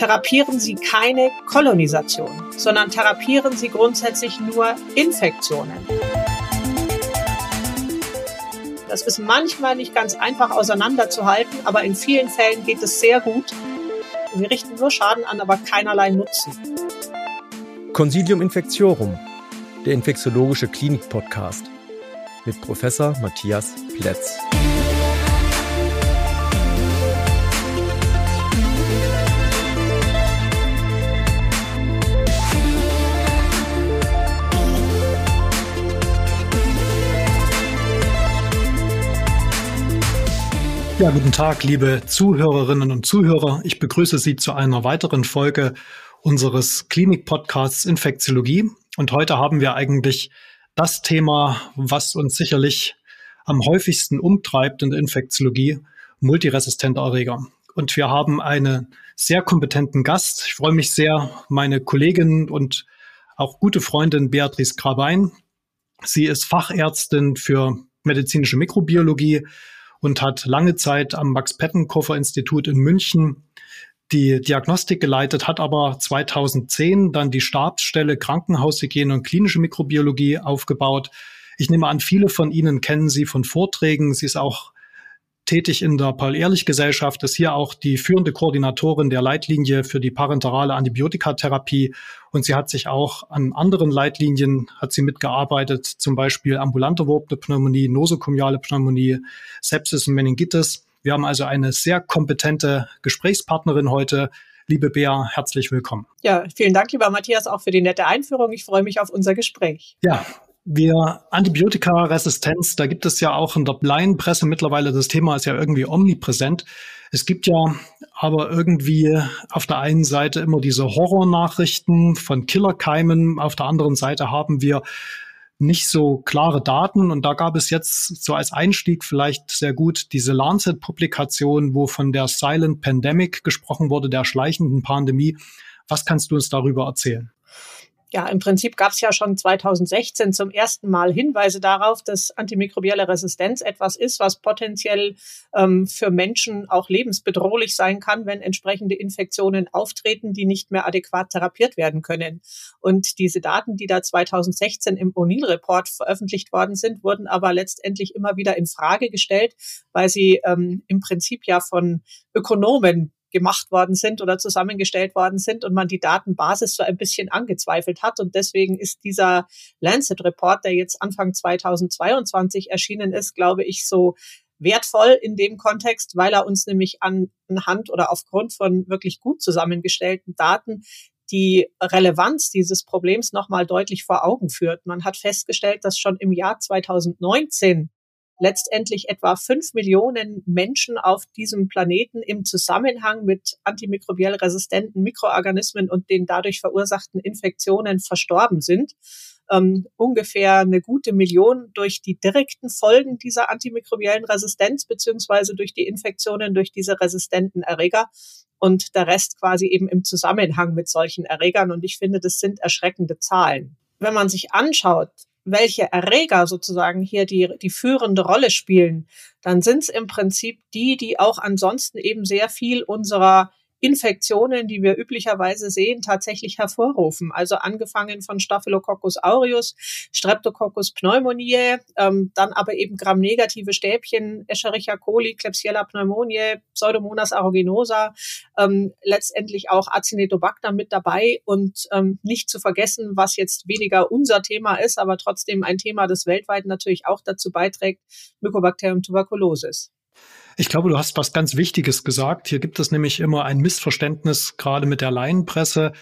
therapieren Sie keine Kolonisation, sondern therapieren Sie grundsätzlich nur Infektionen. Das ist manchmal nicht ganz einfach auseinanderzuhalten, aber in vielen Fällen geht es sehr gut. Wir richten nur Schaden an, aber keinerlei Nutzen. Consilium Infectiorum, der infektiologische Klinik-Podcast mit Professor Matthias Plätz. Ja, guten Tag, liebe Zuhörerinnen und Zuhörer. Ich begrüße Sie zu einer weiteren Folge unseres Klinik-Podcasts Infektiologie. Und heute haben wir eigentlich das Thema, was uns sicherlich am häufigsten umtreibt in der Infektiologie, multiresistente Erreger. Und wir haben einen sehr kompetenten Gast. Ich freue mich sehr, meine Kollegin und auch gute Freundin Beatrice Grabein. Sie ist Fachärztin für medizinische Mikrobiologie und hat lange Zeit am Max-Pettenkoffer-Institut in München die Diagnostik geleitet, hat aber 2010 dann die Stabsstelle Krankenhaushygiene und klinische Mikrobiologie aufgebaut. Ich nehme an, viele von Ihnen kennen sie von Vorträgen. Sie ist auch tätig in der Paul-Ehrlich-Gesellschaft, ist hier auch die führende Koordinatorin der Leitlinie für die parenterale Antibiotikatherapie. Und sie hat sich auch an anderen Leitlinien, hat sie mitgearbeitet, zum Beispiel ambulante wurpende Pneumonie, nosokomiale Pneumonie, Sepsis und Meningitis. Wir haben also eine sehr kompetente Gesprächspartnerin heute. Liebe Bea, herzlich willkommen. Ja, vielen Dank, lieber Matthias, auch für die nette Einführung. Ich freue mich auf unser Gespräch. Ja, wir Antibiotikaresistenz, da gibt es ja auch in der Laienpresse mittlerweile, das Thema ist ja irgendwie omnipräsent. Es gibt ja aber irgendwie auf der einen Seite immer diese Horrornachrichten von Killerkeimen, auf der anderen Seite haben wir nicht so klare Daten. Und da gab es jetzt so als Einstieg vielleicht sehr gut diese Lancet-Publikation, wo von der Silent Pandemic gesprochen wurde, der schleichenden Pandemie. Was kannst du uns darüber erzählen? Ja, im Prinzip gab es ja schon 2016 zum ersten Mal Hinweise darauf, dass antimikrobielle Resistenz etwas ist, was potenziell ähm, für Menschen auch lebensbedrohlich sein kann, wenn entsprechende Infektionen auftreten, die nicht mehr adäquat therapiert werden können. Und diese Daten, die da 2016 im O'Neill-Report veröffentlicht worden sind, wurden aber letztendlich immer wieder in Frage gestellt, weil sie ähm, im Prinzip ja von Ökonomen gemacht worden sind oder zusammengestellt worden sind und man die Datenbasis so ein bisschen angezweifelt hat. Und deswegen ist dieser Lancet-Report, der jetzt Anfang 2022 erschienen ist, glaube ich, so wertvoll in dem Kontext, weil er uns nämlich anhand oder aufgrund von wirklich gut zusammengestellten Daten die Relevanz dieses Problems nochmal deutlich vor Augen führt. Man hat festgestellt, dass schon im Jahr 2019 letztendlich etwa fünf Millionen Menschen auf diesem Planeten im Zusammenhang mit antimikrobiell resistenten Mikroorganismen und den dadurch verursachten Infektionen verstorben sind. Ähm, ungefähr eine gute Million durch die direkten Folgen dieser antimikrobiellen Resistenz beziehungsweise durch die Infektionen durch diese resistenten Erreger und der Rest quasi eben im Zusammenhang mit solchen Erregern. Und ich finde, das sind erschreckende Zahlen. Wenn man sich anschaut, welche Erreger sozusagen hier die, die führende Rolle spielen, dann sind es im Prinzip die, die auch ansonsten eben sehr viel unserer Infektionen, die wir üblicherweise sehen, tatsächlich hervorrufen. Also angefangen von Staphylococcus aureus, Streptococcus pneumoniae, ähm, dann aber eben gramnegative Stäbchen, Escherichia coli, Klebsiella pneumoniae, Pseudomonas aeruginosa, ähm, letztendlich auch Acinetobacter mit dabei und ähm, nicht zu vergessen, was jetzt weniger unser Thema ist, aber trotzdem ein Thema, das weltweit natürlich auch dazu beiträgt, Mycobacterium tuberculosis. Ich glaube, du hast was ganz Wichtiges gesagt. Hier gibt es nämlich immer ein Missverständnis, gerade mit der Laienpresse.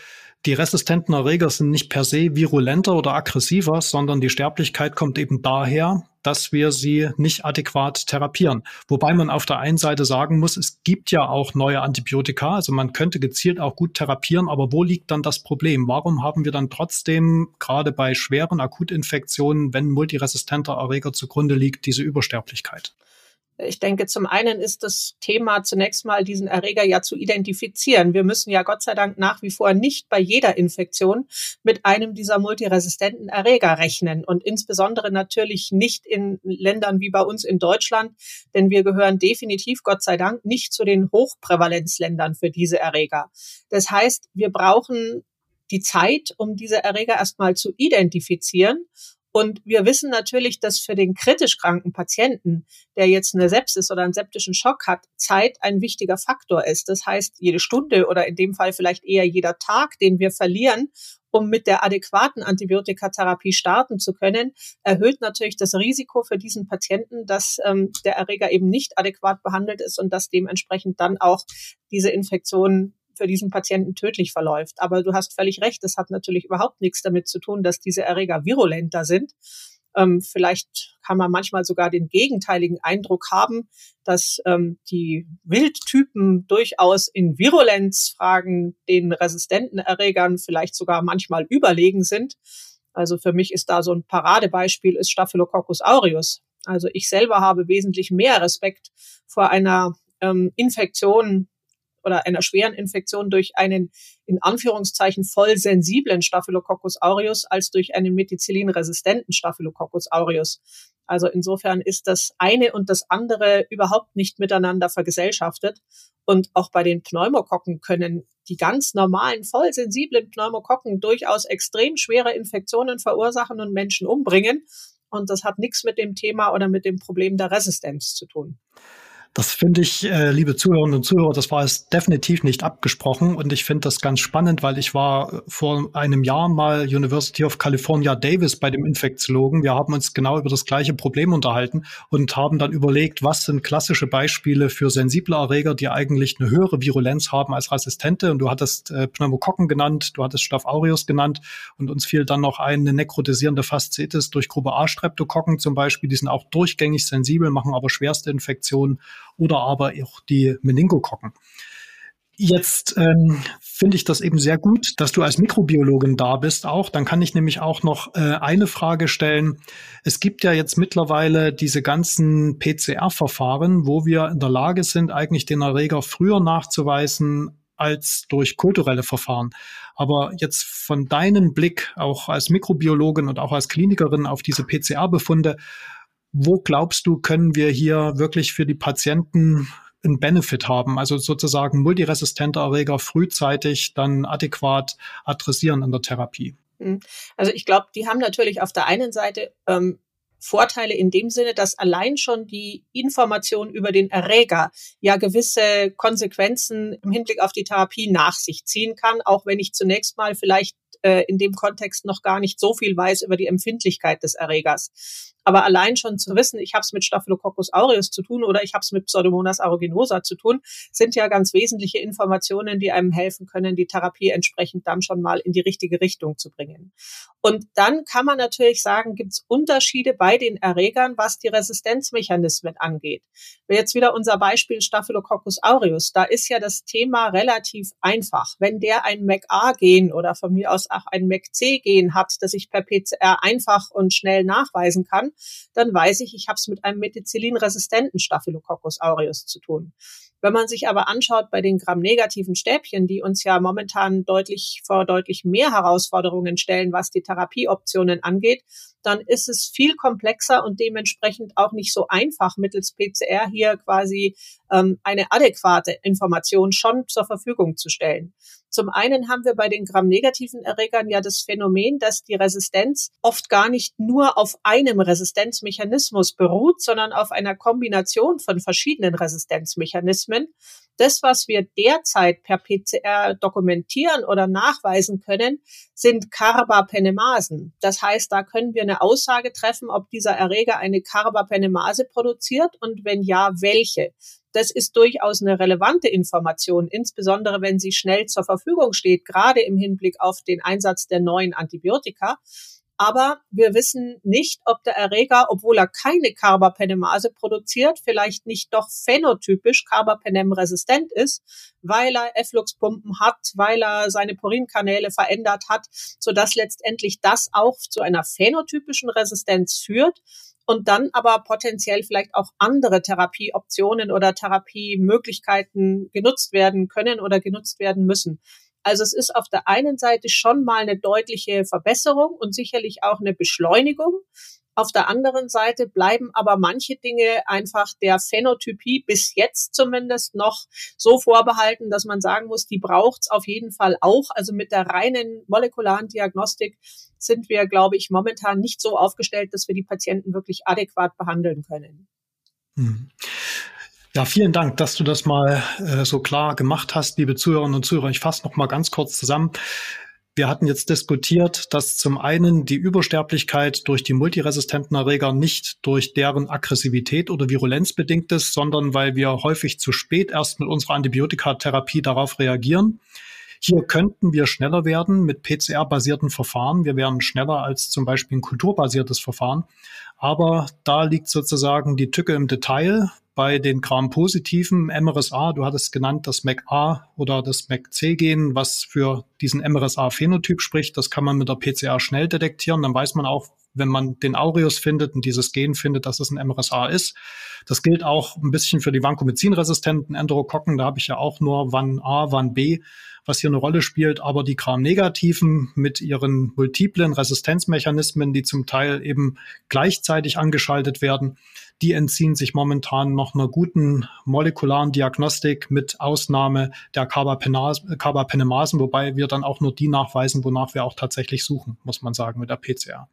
Die resistenten Erreger sind nicht per se virulenter oder aggressiver, sondern die Sterblichkeit kommt eben daher, dass wir sie nicht adäquat therapieren. Wobei man auf der einen Seite sagen muss, es gibt ja auch neue Antibiotika, also man könnte gezielt auch gut therapieren, aber wo liegt dann das Problem? Warum haben wir dann trotzdem gerade bei schweren Akutinfektionen, wenn multiresistenter Erreger zugrunde liegt, diese Übersterblichkeit? Ich denke, zum einen ist das Thema zunächst mal diesen Erreger ja zu identifizieren. Wir müssen ja Gott sei Dank nach wie vor nicht bei jeder Infektion mit einem dieser multiresistenten Erreger rechnen und insbesondere natürlich nicht in Ländern wie bei uns in Deutschland, denn wir gehören definitiv Gott sei Dank nicht zu den Hochprävalenzländern für diese Erreger. Das heißt, wir brauchen die Zeit, um diese Erreger erstmal zu identifizieren und wir wissen natürlich, dass für den kritisch kranken Patienten, der jetzt eine Sepsis oder einen septischen Schock hat, Zeit ein wichtiger Faktor ist. Das heißt, jede Stunde oder in dem Fall vielleicht eher jeder Tag, den wir verlieren, um mit der adäquaten Antibiotikatherapie starten zu können, erhöht natürlich das Risiko für diesen Patienten, dass ähm, der Erreger eben nicht adäquat behandelt ist und dass dementsprechend dann auch diese Infektion für diesen Patienten tödlich verläuft. Aber du hast völlig recht, das hat natürlich überhaupt nichts damit zu tun, dass diese Erreger virulenter sind. Ähm, vielleicht kann man manchmal sogar den gegenteiligen Eindruck haben, dass ähm, die Wildtypen durchaus in Virulenzfragen den resistenten Erregern vielleicht sogar manchmal überlegen sind. Also für mich ist da so ein Paradebeispiel ist Staphylococcus aureus. Also ich selber habe wesentlich mehr Respekt vor einer ähm, Infektion oder einer schweren Infektion durch einen in Anführungszeichen voll sensiblen Staphylococcus aureus als durch einen methicillin-resistenten Staphylococcus aureus. Also insofern ist das eine und das andere überhaupt nicht miteinander vergesellschaftet. Und auch bei den Pneumokokken können die ganz normalen, voll sensiblen Pneumokokken durchaus extrem schwere Infektionen verursachen und Menschen umbringen. Und das hat nichts mit dem Thema oder mit dem Problem der Resistenz zu tun. Das finde ich, äh, liebe Zuhörerinnen und Zuhörer, das war es definitiv nicht abgesprochen und ich finde das ganz spannend, weil ich war äh, vor einem Jahr mal University of California Davis bei dem Infektiologen. Wir haben uns genau über das gleiche Problem unterhalten und haben dann überlegt, was sind klassische Beispiele für sensible Erreger, die eigentlich eine höhere Virulenz haben als resistente. Und du hattest äh, Pneumokokken genannt, du hattest Staph aureus genannt und uns fiel dann noch eine nekrotisierende Faszitis durch Gruppe A Streptokokken zum Beispiel. Die sind auch durchgängig sensibel, machen aber schwerste Infektionen oder aber auch die Meningokokken. Jetzt ähm, finde ich das eben sehr gut, dass du als Mikrobiologin da bist auch. Dann kann ich nämlich auch noch äh, eine Frage stellen. Es gibt ja jetzt mittlerweile diese ganzen PCR-Verfahren, wo wir in der Lage sind, eigentlich den Erreger früher nachzuweisen als durch kulturelle Verfahren. Aber jetzt von deinem Blick auch als Mikrobiologin und auch als Klinikerin auf diese PCR-Befunde, wo glaubst du, können wir hier wirklich für die Patienten einen Benefit haben, also sozusagen multiresistente Erreger frühzeitig dann adäquat adressieren in der Therapie? Hm. Also ich glaube, die haben natürlich auf der einen Seite ähm, Vorteile in dem Sinne, dass allein schon die Information über den Erreger ja gewisse Konsequenzen im Hinblick auf die Therapie nach sich ziehen kann, auch wenn ich zunächst mal vielleicht äh, in dem Kontext noch gar nicht so viel weiß über die Empfindlichkeit des Erregers. Aber allein schon zu wissen, ich habe es mit Staphylococcus aureus zu tun oder ich habe es mit Pseudomonas aeruginosa zu tun, sind ja ganz wesentliche Informationen, die einem helfen können, die Therapie entsprechend dann schon mal in die richtige Richtung zu bringen. Und dann kann man natürlich sagen, gibt es Unterschiede bei den Erregern, was die Resistenzmechanismen angeht. Jetzt wieder unser Beispiel Staphylococcus aureus. Da ist ja das Thema relativ einfach. Wenn der ein MAC-A-Gen oder von mir aus auch ein MAC-C-Gen hat, das ich per PCR einfach und schnell nachweisen kann, dann weiß ich, ich habe es mit einem methicillin-resistenten Staphylococcus aureus zu tun. Wenn man sich aber anschaut bei den gramnegativen Stäbchen, die uns ja momentan deutlich vor deutlich mehr Herausforderungen stellen, was die Therapieoptionen angeht, dann ist es viel komplexer und dementsprechend auch nicht so einfach, mittels PCR hier quasi ähm, eine adäquate Information schon zur Verfügung zu stellen. Zum einen haben wir bei den gramnegativen Erregern ja das Phänomen, dass die Resistenz oft gar nicht nur auf einem Resistenzmechanismus beruht, sondern auf einer Kombination von verschiedenen Resistenzmechanismen. Das, was wir derzeit per PCR dokumentieren oder nachweisen können, sind Carbapenemasen. Das heißt, da können wir eine Aussage treffen, ob dieser Erreger eine Carbapenemase produziert und wenn ja, welche. Das ist durchaus eine relevante Information, insbesondere wenn sie schnell zur Verfügung steht, gerade im Hinblick auf den Einsatz der neuen Antibiotika. Aber wir wissen nicht, ob der Erreger, obwohl er keine Carbapenemase produziert, vielleicht nicht doch phänotypisch Carbapenem-resistent ist, weil er Effluxpumpen hat, weil er seine Purinkanäle verändert hat, sodass letztendlich das auch zu einer phänotypischen Resistenz führt und dann aber potenziell vielleicht auch andere Therapieoptionen oder Therapiemöglichkeiten genutzt werden können oder genutzt werden müssen. Also es ist auf der einen Seite schon mal eine deutliche Verbesserung und sicherlich auch eine Beschleunigung. Auf der anderen Seite bleiben aber manche Dinge einfach der Phänotypie bis jetzt zumindest noch so vorbehalten, dass man sagen muss, die braucht's auf jeden Fall auch. Also mit der reinen molekularen Diagnostik sind wir, glaube ich, momentan nicht so aufgestellt, dass wir die Patienten wirklich adäquat behandeln können. Hm. Ja, vielen Dank, dass du das mal äh, so klar gemacht hast, liebe Zuhörerinnen und Zuhörer. Ich fasse noch mal ganz kurz zusammen. Wir hatten jetzt diskutiert, dass zum einen die Übersterblichkeit durch die multiresistenten Erreger nicht durch deren Aggressivität oder Virulenz bedingt ist, sondern weil wir häufig zu spät erst mit unserer Antibiotikatherapie darauf reagieren. Hier könnten wir schneller werden mit PCR-basierten Verfahren. Wir wären schneller als zum Beispiel ein kulturbasiertes Verfahren. Aber da liegt sozusagen die Tücke im Detail bei den Gram-positiven MRSA, du hattest genannt das MAC-A oder das MAC-C-Gen, was für diesen MRSA-Phänotyp spricht. Das kann man mit der PCR schnell detektieren. Dann weiß man auch, wenn man den Aureus findet und dieses Gen findet, dass es ein MRSA ist. Das gilt auch ein bisschen für die Vancomycin-resistenten Enterokokken. Da habe ich ja auch nur wann A, wann B, was hier eine Rolle spielt. Aber die Gram-negativen mit ihren multiplen Resistenzmechanismen, die zum Teil eben gleichzeitig angeschaltet werden, die entziehen sich momentan noch einer guten molekularen Diagnostik mit Ausnahme der Carbapenemasen, wobei wir dann auch nur die nachweisen, wonach wir auch tatsächlich suchen, muss man sagen, mit der PCR.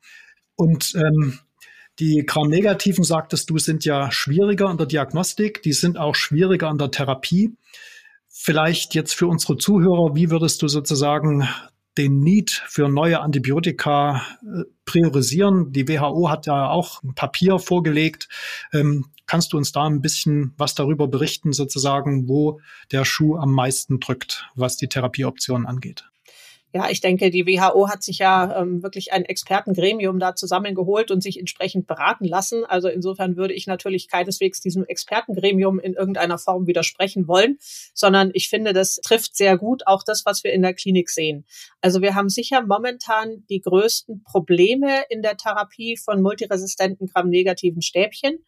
Und ähm, die Gram-Negativen, sagtest du, sind ja schwieriger in der Diagnostik, die sind auch schwieriger in der Therapie. Vielleicht jetzt für unsere Zuhörer, wie würdest du sozusagen den Need für neue Antibiotika äh, priorisieren. Die WHO hat ja auch ein Papier vorgelegt. Ähm, kannst du uns da ein bisschen was darüber berichten, sozusagen, wo der Schuh am meisten drückt, was die Therapieoptionen angeht? Ja, ich denke, die WHO hat sich ja ähm, wirklich ein Expertengremium da zusammengeholt und sich entsprechend beraten lassen. Also insofern würde ich natürlich keineswegs diesem Expertengremium in irgendeiner Form widersprechen wollen, sondern ich finde, das trifft sehr gut auch das, was wir in der Klinik sehen. Also wir haben sicher momentan die größten Probleme in der Therapie von multiresistenten gramnegativen Stäbchen.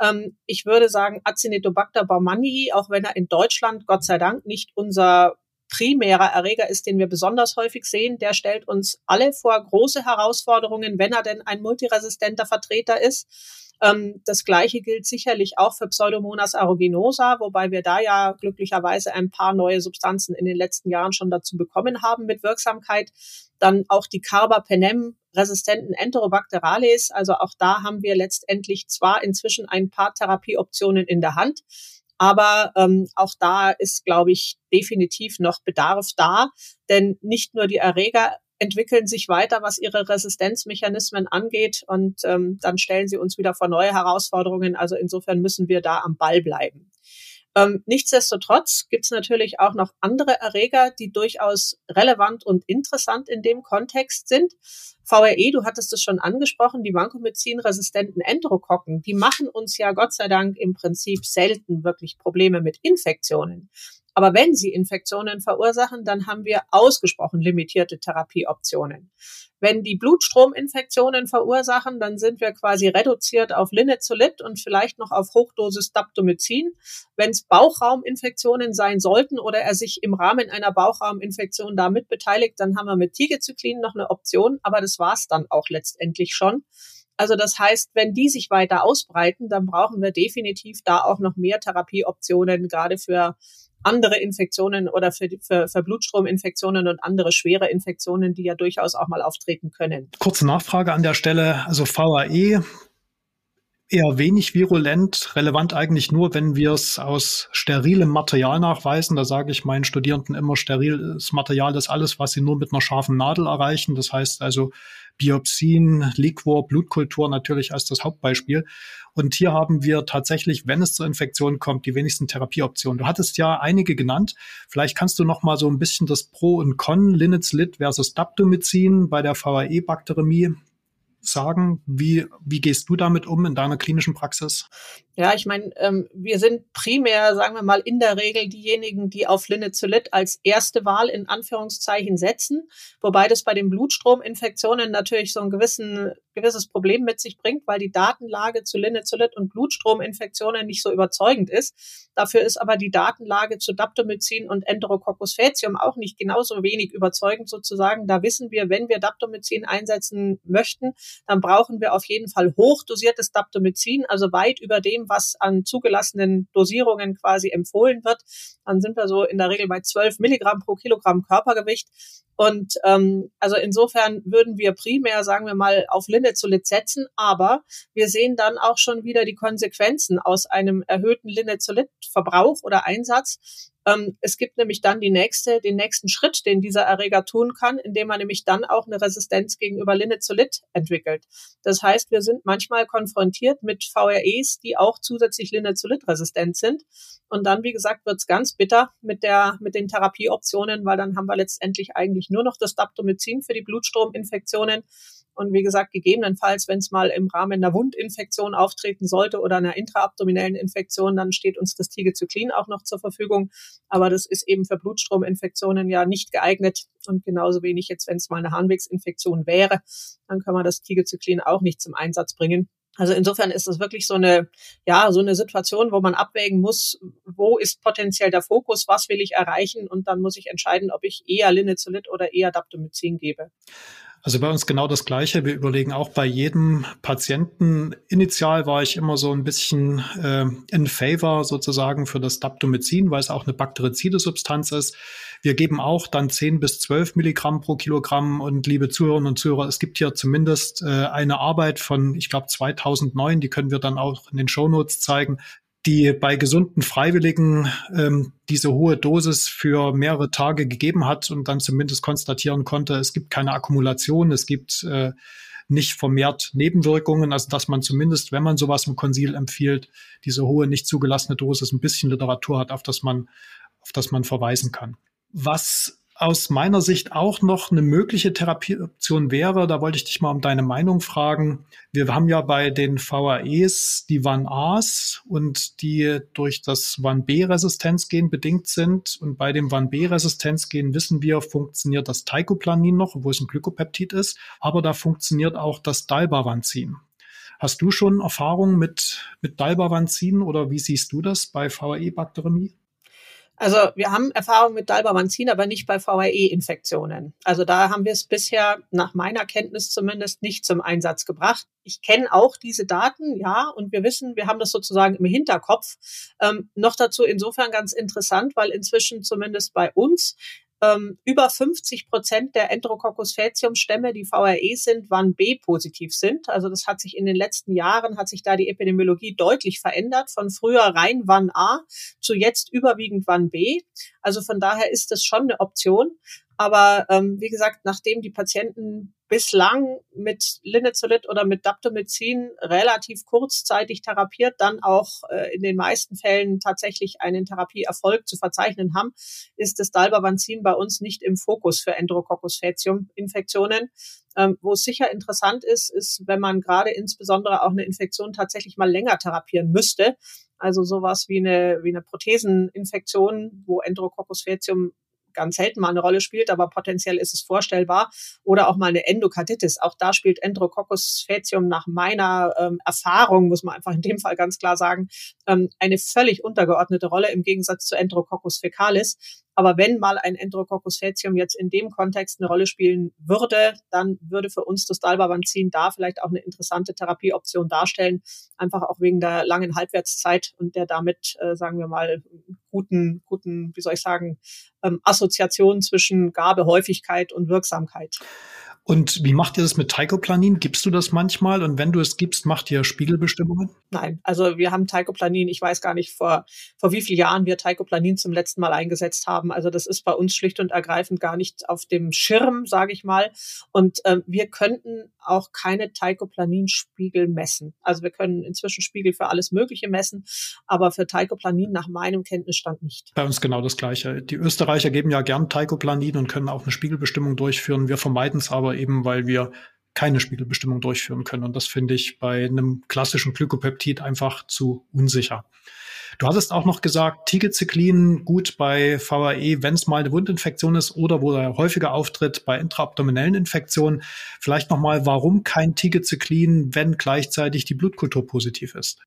Ähm, ich würde sagen, Acinetobacter baumannii, auch wenn er in Deutschland Gott sei Dank nicht unser primärer Erreger ist, den wir besonders häufig sehen, der stellt uns alle vor große Herausforderungen, wenn er denn ein multiresistenter Vertreter ist. Ähm, das Gleiche gilt sicherlich auch für Pseudomonas aeruginosa, wobei wir da ja glücklicherweise ein paar neue Substanzen in den letzten Jahren schon dazu bekommen haben mit Wirksamkeit. Dann auch die Carbapenem-resistenten Enterobacterales. Also auch da haben wir letztendlich zwar inzwischen ein paar Therapieoptionen in der Hand, aber ähm, auch da ist, glaube ich, definitiv noch Bedarf da, denn nicht nur die Erreger entwickeln sich weiter, was ihre Resistenzmechanismen angeht und ähm, dann stellen sie uns wieder vor neue Herausforderungen. Also insofern müssen wir da am Ball bleiben. Ähm, nichtsdestotrotz gibt es natürlich auch noch andere Erreger, die durchaus relevant und interessant in dem Kontext sind. VRE, du hattest es schon angesprochen, die Vancomycin-resistenten Enterokokken, die machen uns ja Gott sei Dank im Prinzip selten wirklich Probleme mit Infektionen. Aber wenn sie Infektionen verursachen, dann haben wir ausgesprochen limitierte Therapieoptionen. Wenn die Blutstrominfektionen verursachen, dann sind wir quasi reduziert auf Linezolid und vielleicht noch auf Hochdosis Daptomycin. Wenn es Bauchrauminfektionen sein sollten oder er sich im Rahmen einer Bauchrauminfektion damit beteiligt, dann haben wir mit Tigecyclin noch eine Option, aber das war's dann auch letztendlich schon. Also das heißt, wenn die sich weiter ausbreiten, dann brauchen wir definitiv da auch noch mehr Therapieoptionen, gerade für andere Infektionen oder für, für, für Blutstrominfektionen und andere schwere Infektionen, die ja durchaus auch mal auftreten können. Kurze Nachfrage an der Stelle. Also VAE eher wenig virulent, relevant eigentlich nur, wenn wir es aus sterilem Material nachweisen. Da sage ich meinen Studierenden immer, steriles Material ist alles, was sie nur mit einer scharfen Nadel erreichen. Das heißt also Biopsien, Liquor, Blutkultur natürlich als das Hauptbeispiel. Und hier haben wir tatsächlich, wenn es zur Infektion kommt, die wenigsten Therapieoptionen. Du hattest ja einige genannt. Vielleicht kannst du noch mal so ein bisschen das Pro und Con Linezolid versus Daptomycin bei der VAE-Bakteremie sagen? Wie, wie gehst du damit um in deiner klinischen Praxis? Ja, ich meine, ähm, wir sind primär, sagen wir mal, in der Regel diejenigen, die auf Linezolid als erste Wahl in Anführungszeichen setzen, wobei das bei den Blutstrominfektionen natürlich so ein gewissen, gewisses Problem mit sich bringt, weil die Datenlage zu Linezolid und Blutstrominfektionen nicht so überzeugend ist. Dafür ist aber die Datenlage zu Daptomycin und Enterococcus faecium auch nicht genauso wenig überzeugend sozusagen. Da wissen wir, wenn wir Daptomycin einsetzen möchten, dann brauchen wir auf jeden Fall hochdosiertes Daptomycin, also weit über dem, was an zugelassenen Dosierungen quasi empfohlen wird. Dann sind wir so in der Regel bei 12 Milligramm pro Kilogramm Körpergewicht. Und ähm, also insofern würden wir primär, sagen wir mal, auf Linezolid setzen, aber wir sehen dann auch schon wieder die Konsequenzen aus einem erhöhten Linezolid-Verbrauch oder Einsatz. Ähm, es gibt nämlich dann die nächste, den nächsten Schritt, den dieser Erreger tun kann, indem man nämlich dann auch eine Resistenz gegenüber Linezolid entwickelt. Das heißt, wir sind manchmal konfrontiert mit VREs, die auch zusätzlich Linezolid-resistent sind. Und dann, wie gesagt, wird's ganz bitter mit der, mit den Therapieoptionen, weil dann haben wir letztendlich eigentlich nur noch das Daptomycin für die Blutstrominfektionen. Und wie gesagt, gegebenenfalls, wenn es mal im Rahmen einer Wundinfektion auftreten sollte oder einer intraabdominellen Infektion, dann steht uns das Tigecyclin auch noch zur Verfügung. Aber das ist eben für Blutstrominfektionen ja nicht geeignet. Und genauso wenig jetzt, wenn es mal eine Harnwegsinfektion wäre, dann können wir das Tigecyclin auch nicht zum Einsatz bringen. Also insofern ist es wirklich so eine, ja, so eine Situation, wo man abwägen muss, wo ist potenziell der Fokus, was will ich erreichen und dann muss ich entscheiden, ob ich eher Linezolid oder eher Daptomycin gebe. Also bei uns genau das Gleiche. Wir überlegen auch bei jedem Patienten. Initial war ich immer so ein bisschen äh, in favor sozusagen für das Daptomycin, weil es auch eine bakterizide Substanz ist. Wir geben auch dann 10 bis 12 Milligramm pro Kilogramm. Und liebe Zuhörerinnen und Zuhörer, es gibt hier zumindest äh, eine Arbeit von, ich glaube, 2009, die können wir dann auch in den Shownotes zeigen, die bei gesunden Freiwilligen ähm, diese hohe Dosis für mehrere Tage gegeben hat und dann zumindest konstatieren konnte, es gibt keine Akkumulation, es gibt äh, nicht vermehrt Nebenwirkungen, also dass man zumindest, wenn man sowas im Konsil empfiehlt, diese hohe nicht zugelassene Dosis ein bisschen Literatur hat, auf das man, auf das man verweisen kann. Was aus meiner Sicht auch noch eine mögliche Therapieoption wäre, da wollte ich dich mal um deine Meinung fragen. Wir haben ja bei den VAEs die WAN-As und die durch das WAN-B-Resistenzgen bedingt sind. Und bei dem WAN-B-Resistenzgen wissen wir, funktioniert das Teicoplanin noch, obwohl es ein Glykopeptid ist, aber da funktioniert auch das Dalbavanzin. Hast du schon Erfahrung mit, mit Dalbavanzin oder wie siehst du das bei VAE-Bakteriämie? Also wir haben Erfahrung mit Dalbavancin, aber nicht bei VRE-Infektionen. Also da haben wir es bisher nach meiner Kenntnis zumindest nicht zum Einsatz gebracht. Ich kenne auch diese Daten, ja, und wir wissen, wir haben das sozusagen im Hinterkopf. Ähm, noch dazu insofern ganz interessant, weil inzwischen zumindest bei uns ähm, über 50 Prozent der Enterococcus faecium Stämme, die VRE sind, wann B positiv sind. Also das hat sich in den letzten Jahren, hat sich da die Epidemiologie deutlich verändert, von früher rein wann A zu jetzt überwiegend wann B. Also von daher ist das schon eine Option. Aber ähm, wie gesagt, nachdem die Patienten bislang mit Linezolid oder mit Daptomycin relativ kurzzeitig therapiert, dann auch äh, in den meisten Fällen tatsächlich einen Therapieerfolg zu verzeichnen haben, ist das Dalbavancin bei uns nicht im Fokus für Enterococcus faecium Infektionen. Ähm, wo es sicher interessant ist, ist, wenn man gerade insbesondere auch eine Infektion tatsächlich mal länger therapieren müsste. Also sowas wie eine, wie eine Protheseninfektion, wo Enterococcus faecium ganz selten mal eine Rolle spielt, aber potenziell ist es vorstellbar. Oder auch mal eine Endokarditis. Auch da spielt Enterococcus faecium nach meiner ähm, Erfahrung, muss man einfach in dem Fall ganz klar sagen, ähm, eine völlig untergeordnete Rolle im Gegensatz zu Enterococcus fecalis. Aber wenn mal ein Enterococcus faecium jetzt in dem Kontext eine Rolle spielen würde, dann würde für uns das Dalbavancin da vielleicht auch eine interessante Therapieoption darstellen, einfach auch wegen der langen Halbwertszeit und der damit, äh, sagen wir mal, guten, guten, wie soll ich sagen, ähm, Assoziation zwischen Gabehäufigkeit und Wirksamkeit. Und wie macht ihr das mit Teicoplanin? Gibst du das manchmal? Und wenn du es gibst, macht ihr Spiegelbestimmungen? Nein, also wir haben Teicoplanin, ich weiß gar nicht, vor, vor wie vielen Jahren wir Teicoplanin zum letzten Mal eingesetzt haben. Also das ist bei uns schlicht und ergreifend gar nicht auf dem Schirm, sage ich mal. Und ähm, wir könnten auch keine Teicoplanin-Spiegel messen. Also wir können inzwischen Spiegel für alles Mögliche messen, aber für Teicoplanin nach meinem Kenntnisstand nicht. Bei uns genau das Gleiche. Die Österreicher geben ja gern Teicoplanin und können auch eine Spiegelbestimmung durchführen. Wir vermeiden es aber eben, weil wir keine Spiegelbestimmung durchführen können. Und das finde ich bei einem klassischen Glykopeptid einfach zu unsicher. Du hattest auch noch gesagt, Tigecyclin gut bei VAE, wenn es mal eine Wundinfektion ist oder wo er häufiger auftritt bei intraabdominellen Infektionen. Vielleicht nochmal, warum kein Tigecyclin, wenn gleichzeitig die Blutkultur positiv ist?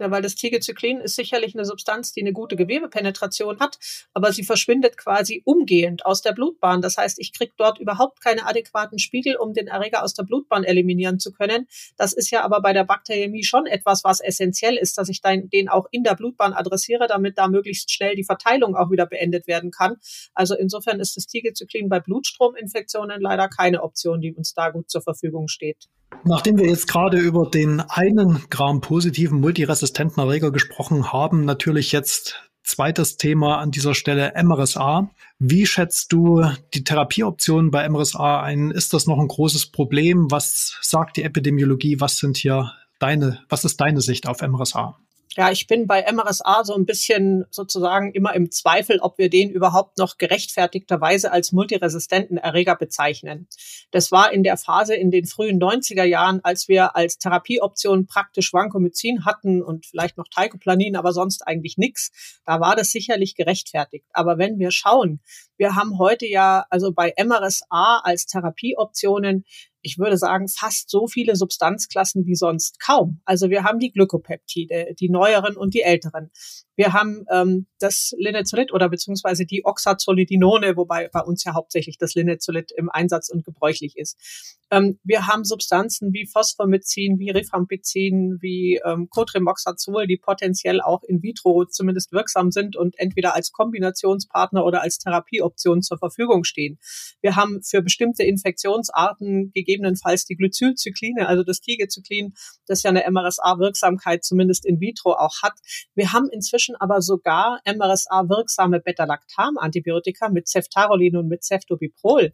Ja, weil das Tigecyclin ist sicherlich eine Substanz, die eine gute Gewebepenetration hat, aber sie verschwindet quasi umgehend aus der Blutbahn. Das heißt, ich kriege dort überhaupt keine adäquaten Spiegel, um den Erreger aus der Blutbahn eliminieren zu können. Das ist ja aber bei der Bakteriämie schon etwas, was essentiell ist, dass ich den auch in der Blutbahn adressiere, damit da möglichst schnell die Verteilung auch wieder beendet werden kann. Also insofern ist das Tigecyclin bei Blutstrominfektionen leider keine Option, die uns da gut zur Verfügung steht. Nachdem wir jetzt gerade über den einen Gram-positiven multiresistenten Erreger gesprochen haben, natürlich jetzt zweites Thema an dieser Stelle MRSA. Wie schätzt du die Therapieoptionen bei MRSA ein? Ist das noch ein großes Problem? Was sagt die Epidemiologie? Was sind hier deine, was ist deine Sicht auf MRSA? Ja, ich bin bei MRSA so ein bisschen sozusagen immer im Zweifel, ob wir den überhaupt noch gerechtfertigterweise als multiresistenten Erreger bezeichnen. Das war in der Phase in den frühen 90er Jahren, als wir als Therapieoption praktisch Vancomycin hatten und vielleicht noch Teicoplanin, aber sonst eigentlich nichts. Da war das sicherlich gerechtfertigt. Aber wenn wir schauen, wir haben heute ja also bei MRSA als Therapieoptionen ich würde sagen, fast so viele Substanzklassen wie sonst kaum. Also wir haben die Glykopeptide, die neueren und die älteren. Wir haben ähm, das Linezolid oder beziehungsweise die Oxazolidinone, wobei bei uns ja hauptsächlich das Linezolid im Einsatz und gebräuchlich ist. Ähm, wir haben Substanzen wie Phosphomycin, wie Rifampicin, wie ähm, Cotrimoxazol, die potenziell auch in vitro zumindest wirksam sind und entweder als Kombinationspartner oder als Therapieoption zur Verfügung stehen. Wir haben für bestimmte Infektionsarten gegebenenfalls die Glycylzykline, also das Tigezyklin, das ja eine MRSA-Wirksamkeit zumindest in vitro auch hat. Wir haben inzwischen inzwischen aber sogar MRSA-wirksame Beta-Lactam-Antibiotika mit Ceftarolin und mit Ceftobiprol.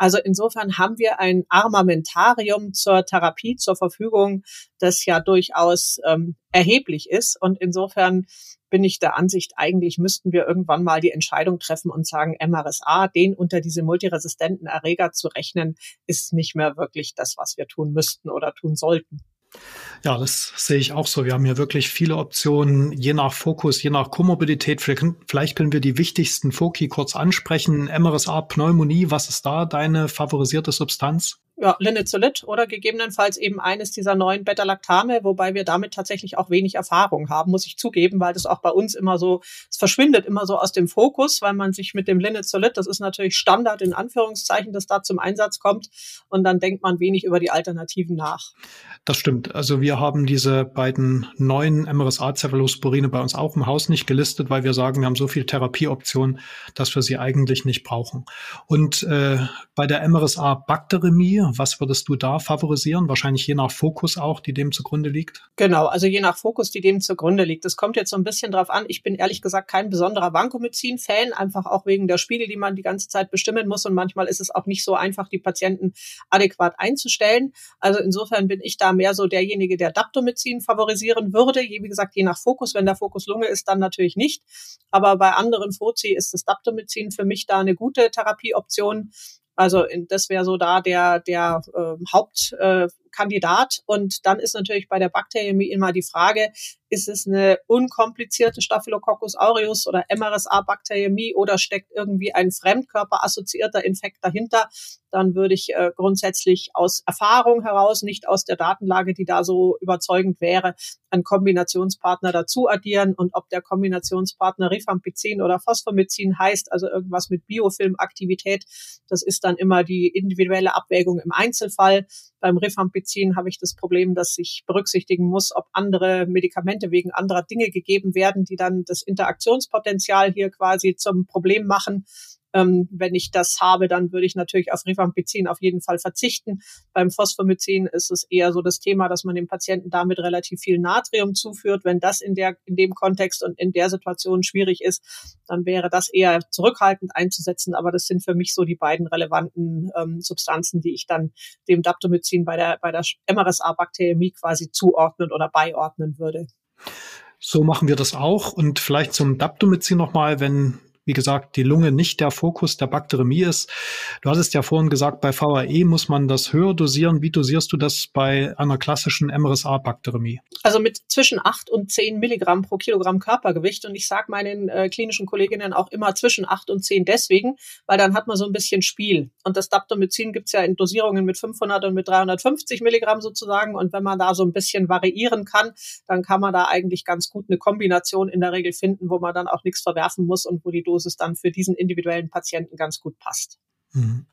Also insofern haben wir ein Armamentarium zur Therapie zur Verfügung, das ja durchaus ähm, erheblich ist. Und insofern bin ich der Ansicht, eigentlich müssten wir irgendwann mal die Entscheidung treffen und sagen, MRSA, den unter diese multiresistenten Erreger zu rechnen, ist nicht mehr wirklich das, was wir tun müssten oder tun sollten. Ja, das sehe ich auch so. Wir haben hier wirklich viele Optionen, je nach Fokus, je nach Komorbidität. Vielleicht können wir die wichtigsten Foki kurz ansprechen. MRSA, Pneumonie, was ist da deine favorisierte Substanz? ja, Linezolid oder gegebenenfalls eben eines dieser neuen Beta-Lactame, wobei wir damit tatsächlich auch wenig Erfahrung haben, muss ich zugeben, weil das auch bei uns immer so, es verschwindet immer so aus dem Fokus, weil man sich mit dem Linezolid, das ist natürlich Standard in Anführungszeichen, das da zum Einsatz kommt und dann denkt man wenig über die Alternativen nach. Das stimmt. Also wir haben diese beiden neuen MRSA-Cephalosporine bei uns auch im Haus nicht gelistet, weil wir sagen, wir haben so viel Therapieoptionen, dass wir sie eigentlich nicht brauchen. Und äh, bei der MRSA-Bakteremie, was würdest du da favorisieren? Wahrscheinlich je nach Fokus auch, die dem zugrunde liegt? Genau, also je nach Fokus, die dem zugrunde liegt. Es kommt jetzt so ein bisschen drauf an. Ich bin ehrlich gesagt kein besonderer Vancomycin-Fan, einfach auch wegen der Spiegel, die man die ganze Zeit bestimmen muss. Und manchmal ist es auch nicht so einfach, die Patienten adäquat einzustellen. Also insofern bin ich da mehr so derjenige, der Daptomycin favorisieren würde. Wie gesagt, je nach Fokus. Wenn der Fokus Lunge ist, dann natürlich nicht. Aber bei anderen Foci ist das Daptomycin für mich da eine gute Therapieoption. Also das wäre so da der, der äh, Hauptkandidat. Äh, und dann ist natürlich bei der Bakteriämie immer die Frage, ist es eine unkomplizierte Staphylococcus aureus oder MRSA-Bakteriämie oder steckt irgendwie ein fremdkörperassoziierter Infekt dahinter? Dann würde ich äh, grundsätzlich aus Erfahrung heraus, nicht aus der Datenlage, die da so überzeugend wäre, einen Kombinationspartner dazu addieren. Und ob der Kombinationspartner Rifampicin oder Phosphomycin heißt, also irgendwas mit Biofilmaktivität, das ist dann immer die individuelle Abwägung im Einzelfall. Beim Rifampicin habe ich das Problem, dass ich berücksichtigen muss, ob andere Medikamente wegen anderer Dinge gegeben werden, die dann das Interaktionspotenzial hier quasi zum Problem machen. Ähm, wenn ich das habe, dann würde ich natürlich auf Rifampicin auf jeden Fall verzichten. Beim Phosphomycin ist es eher so das Thema, dass man dem Patienten damit relativ viel Natrium zuführt. Wenn das in der, in dem Kontext und in der Situation schwierig ist, dann wäre das eher zurückhaltend einzusetzen. Aber das sind für mich so die beiden relevanten ähm, Substanzen, die ich dann dem Daptomycin bei der, bei der MRSA-Bakteriämie quasi zuordnen oder beiordnen würde. So machen wir das auch. Und vielleicht zum Daptomycin nochmal, wenn wie gesagt, die Lunge nicht der Fokus der Bakteriämie ist. Du hattest ja vorhin gesagt, bei VAE muss man das höher dosieren. Wie dosierst du das bei einer klassischen MRSA-Bakteriämie? Also mit zwischen 8 und 10 Milligramm pro Kilogramm Körpergewicht. Und ich sage meinen äh, klinischen Kolleginnen auch immer zwischen 8 und 10 deswegen, weil dann hat man so ein bisschen Spiel. Und das Daptomycin gibt's ja in Dosierungen mit 500 und mit 350 Milligramm sozusagen. Und wenn man da so ein bisschen variieren kann, dann kann man da eigentlich ganz gut eine Kombination in der Regel finden, wo man dann auch nichts verwerfen muss und wo die Dosis dann für diesen individuellen Patienten ganz gut passt. Mhm.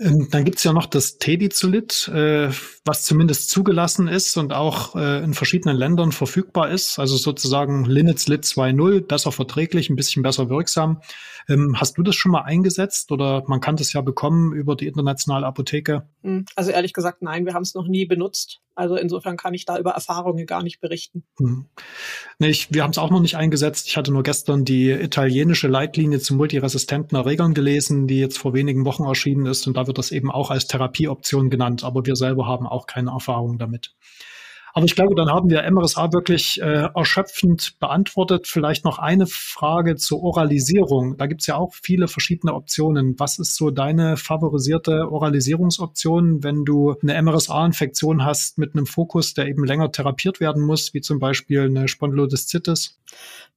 Ähm, dann gibt's ja noch das Tedizolit, äh, was zumindest zugelassen ist und auch äh, in verschiedenen Ländern verfügbar ist. Also sozusagen Linezlit 2.0, besser verträglich, ein bisschen besser wirksam. Ähm, hast du das schon mal eingesetzt oder man kann das ja bekommen über die internationale Apotheke? Hm, also ehrlich gesagt, nein, wir haben es noch nie benutzt. Also insofern kann ich da über Erfahrungen gar nicht berichten. Hm. Nee, ich, wir haben es auch noch nicht eingesetzt. Ich hatte nur gestern die italienische Leitlinie zu multiresistenten Erregern gelesen, die jetzt vor wenigen Wochen erschienen ist. Und da wird das eben auch als Therapieoption genannt. Aber wir selber haben auch keine Erfahrung damit. Aber ich glaube, dann haben wir MRSA wirklich äh, erschöpfend beantwortet. Vielleicht noch eine Frage zur Oralisierung. Da gibt es ja auch viele verschiedene Optionen. Was ist so deine favorisierte Oralisierungsoption, wenn du eine MRSA-Infektion hast mit einem Fokus, der eben länger therapiert werden muss, wie zum Beispiel eine Spondylodiszitis?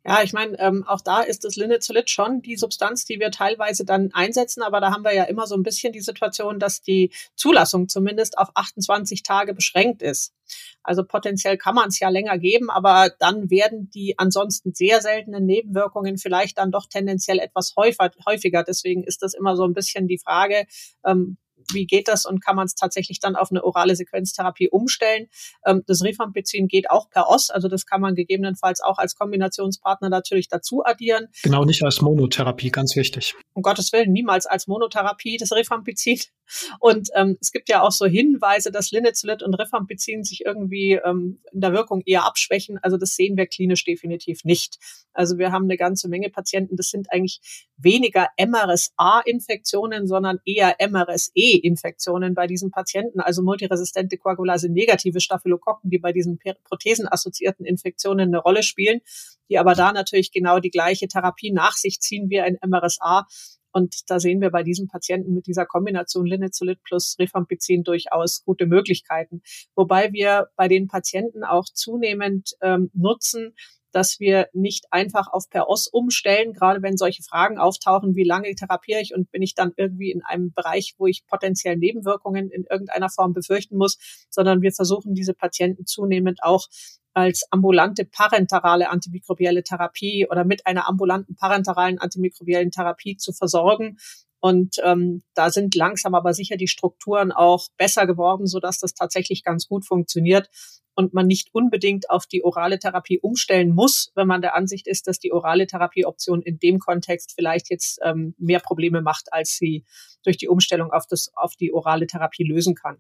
Ja, ich meine, ähm, auch da ist das Linezolid schon die Substanz, die wir teilweise dann einsetzen, aber da haben wir ja immer so ein bisschen die Situation, dass die Zulassung zumindest auf 28 Tage beschränkt ist. Also potenziell kann man es ja länger geben, aber dann werden die ansonsten sehr seltenen Nebenwirkungen vielleicht dann doch tendenziell etwas häufiger. Deswegen ist das immer so ein bisschen die Frage, ähm, wie geht das und kann man es tatsächlich dann auf eine orale Sequenztherapie umstellen. Ähm, das Rifampicin geht auch per OS, also das kann man gegebenenfalls auch als Kombinationspartner natürlich dazu addieren. Genau, nicht als Monotherapie, ganz wichtig. Um Gottes Willen, niemals als Monotherapie das Rifampicin. Und ähm, es gibt ja auch so Hinweise, dass Linezolid und Rifampicin sich irgendwie ähm, in der Wirkung eher abschwächen. Also das sehen wir klinisch definitiv nicht. Also wir haben eine ganze Menge Patienten, das sind eigentlich weniger MRSA-Infektionen, sondern eher MRSE-Infektionen bei diesen Patienten, also multiresistente Koagulase negative Staphylokokken, die bei diesen prothesenassoziierten Infektionen eine Rolle spielen, die aber da natürlich genau die gleiche Therapie nach sich ziehen wie ein MRSA. Und da sehen wir bei diesen Patienten mit dieser Kombination Linezolid plus Rifampicin durchaus gute Möglichkeiten. Wobei wir bei den Patienten auch zunehmend ähm, nutzen, dass wir nicht einfach auf per OS umstellen, gerade wenn solche Fragen auftauchen, wie lange therapiere ich und bin ich dann irgendwie in einem Bereich, wo ich potenziell Nebenwirkungen in irgendeiner Form befürchten muss, sondern wir versuchen diese Patienten zunehmend auch als ambulante parenterale antimikrobielle Therapie oder mit einer ambulanten parenteralen antimikrobiellen Therapie zu versorgen. Und ähm, da sind langsam aber sicher die Strukturen auch besser geworden, so dass das tatsächlich ganz gut funktioniert und man nicht unbedingt auf die orale Therapie umstellen muss, wenn man der Ansicht ist, dass die orale Therapieoption in dem Kontext vielleicht jetzt ähm, mehr Probleme macht, als sie durch die Umstellung auf, das, auf die orale Therapie lösen kann.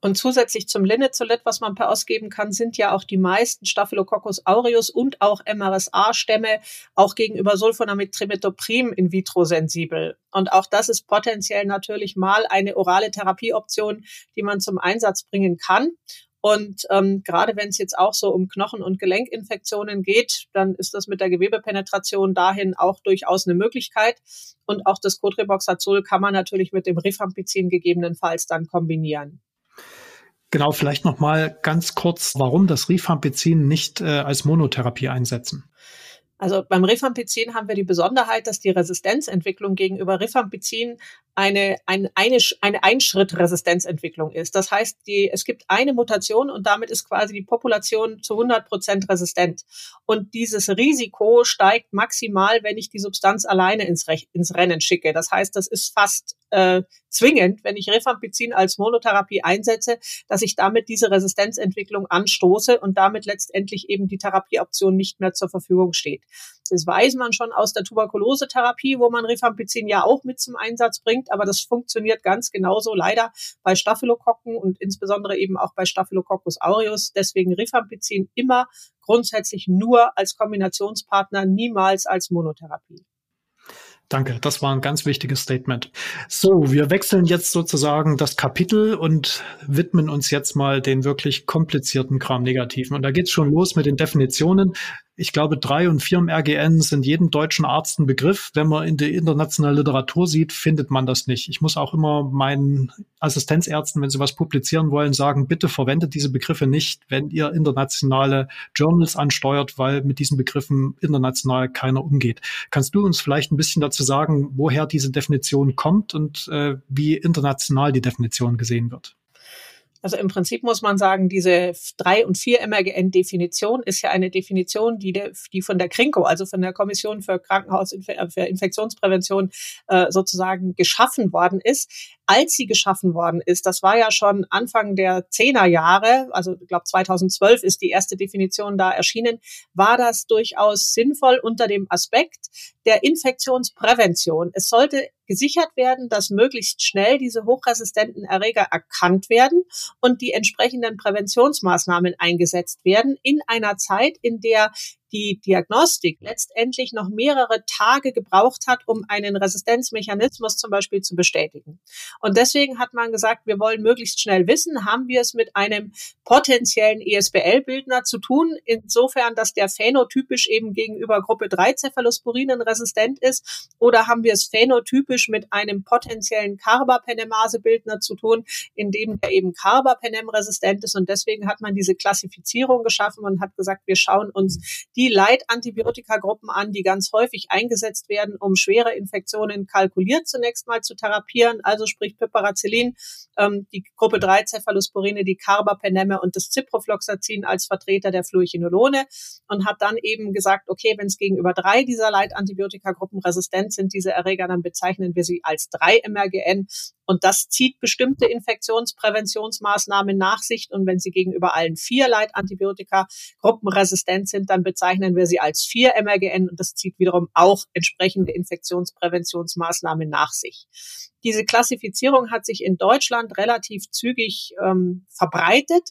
Und zusätzlich zum Linezolid, was man per ausgeben kann, sind ja auch die meisten Staphylococcus aureus und auch MRSA-Stämme auch gegenüber Sulfonamid Trimetoprim in vitro sensibel. Und auch das ist potenziell natürlich mal eine orale Therapieoption, die man zum Einsatz bringen kann. Und ähm, gerade wenn es jetzt auch so um Knochen- und Gelenkinfektionen geht, dann ist das mit der Gewebepenetration dahin auch durchaus eine Möglichkeit. Und auch das Cotreboxazol kann man natürlich mit dem Rifampicin gegebenenfalls dann kombinieren. Genau, vielleicht noch mal ganz kurz, warum das Rifampicin nicht äh, als Monotherapie einsetzen. Also beim Rifampicin haben wir die Besonderheit, dass die Resistenzentwicklung gegenüber Rifampicin eine, eine, eine, eine Einschrittresistenzentwicklung ist. Das heißt, die, es gibt eine Mutation und damit ist quasi die Population zu 100 Prozent resistent. Und dieses Risiko steigt maximal, wenn ich die Substanz alleine ins, Rech ins Rennen schicke. Das heißt, das ist fast äh, zwingend, wenn ich Rifampicin als Monotherapie einsetze, dass ich damit diese Resistenzentwicklung anstoße und damit letztendlich eben die Therapieoption nicht mehr zur Verfügung steht. Das weiß man schon aus der Tuberkulosetherapie, wo man Rifampicin ja auch mit zum Einsatz bringt, aber das funktioniert ganz genauso leider bei Staphylokokken und insbesondere eben auch bei Staphylococcus aureus. Deswegen Rifampicin immer grundsätzlich nur als Kombinationspartner, niemals als Monotherapie. Danke, das war ein ganz wichtiges Statement. So, wir wechseln jetzt sozusagen das Kapitel und widmen uns jetzt mal den wirklich komplizierten Gram-Negativen. Und da geht's schon los mit den Definitionen. Ich glaube, drei und vier im RGN sind jedem deutschen Arzt ein Begriff. Wenn man in der internationalen Literatur sieht, findet man das nicht. Ich muss auch immer meinen Assistenzärzten, wenn sie was publizieren wollen, sagen, bitte verwendet diese Begriffe nicht, wenn ihr internationale Journals ansteuert, weil mit diesen Begriffen international keiner umgeht. Kannst du uns vielleicht ein bisschen dazu sagen, woher diese Definition kommt und äh, wie international die Definition gesehen wird? Also im Prinzip muss man sagen, diese drei und vier MRGN-Definition ist ja eine Definition, die, de, die von der KRINKO, also von der Kommission für Krankenhaus äh, äh, sozusagen geschaffen worden ist. Als sie geschaffen worden ist, das war ja schon Anfang der Zehnerjahre, also ich glaube 2012 ist die erste Definition da erschienen, war das durchaus sinnvoll unter dem Aspekt der Infektionsprävention. Es sollte gesichert werden, dass möglichst schnell diese hochresistenten Erreger erkannt werden und die entsprechenden Präventionsmaßnahmen eingesetzt werden in einer Zeit, in der die Diagnostik letztendlich noch mehrere Tage gebraucht hat, um einen Resistenzmechanismus zum Beispiel zu bestätigen. Und deswegen hat man gesagt, wir wollen möglichst schnell wissen, haben wir es mit einem potenziellen ESBL-Bildner zu tun, insofern, dass der phänotypisch eben gegenüber Gruppe 3 Cephalosporinen resistent ist, oder haben wir es phänotypisch mit einem potenziellen Carbapenemase-Bildner zu tun, in dem der eben Carbapenem resistent ist. Und deswegen hat man diese Klassifizierung geschaffen und hat gesagt, wir schauen uns die Leitantibiotikagruppen an, die ganz häufig eingesetzt werden, um schwere Infektionen kalkuliert zunächst mal zu therapieren, also sprich Piperacillin, ähm, die Gruppe 3 Cephalosporine, die Carbapenemme und das Ciprofloxacin als Vertreter der Fluichinolone und hat dann eben gesagt, okay, wenn es gegenüber drei dieser Leitantibiotikagruppen resistent sind, diese Erreger, dann bezeichnen wir sie als 3-MRGN und das zieht bestimmte Infektionspräventionsmaßnahmen nach sich. Und wenn sie gegenüber allen vier Leitantibiotikagruppen resistent sind, dann bezeichnen wir sie als 4 MRGN und das zieht wiederum auch entsprechende Infektionspräventionsmaßnahmen nach sich. Diese Klassifizierung hat sich in Deutschland relativ zügig ähm, verbreitet.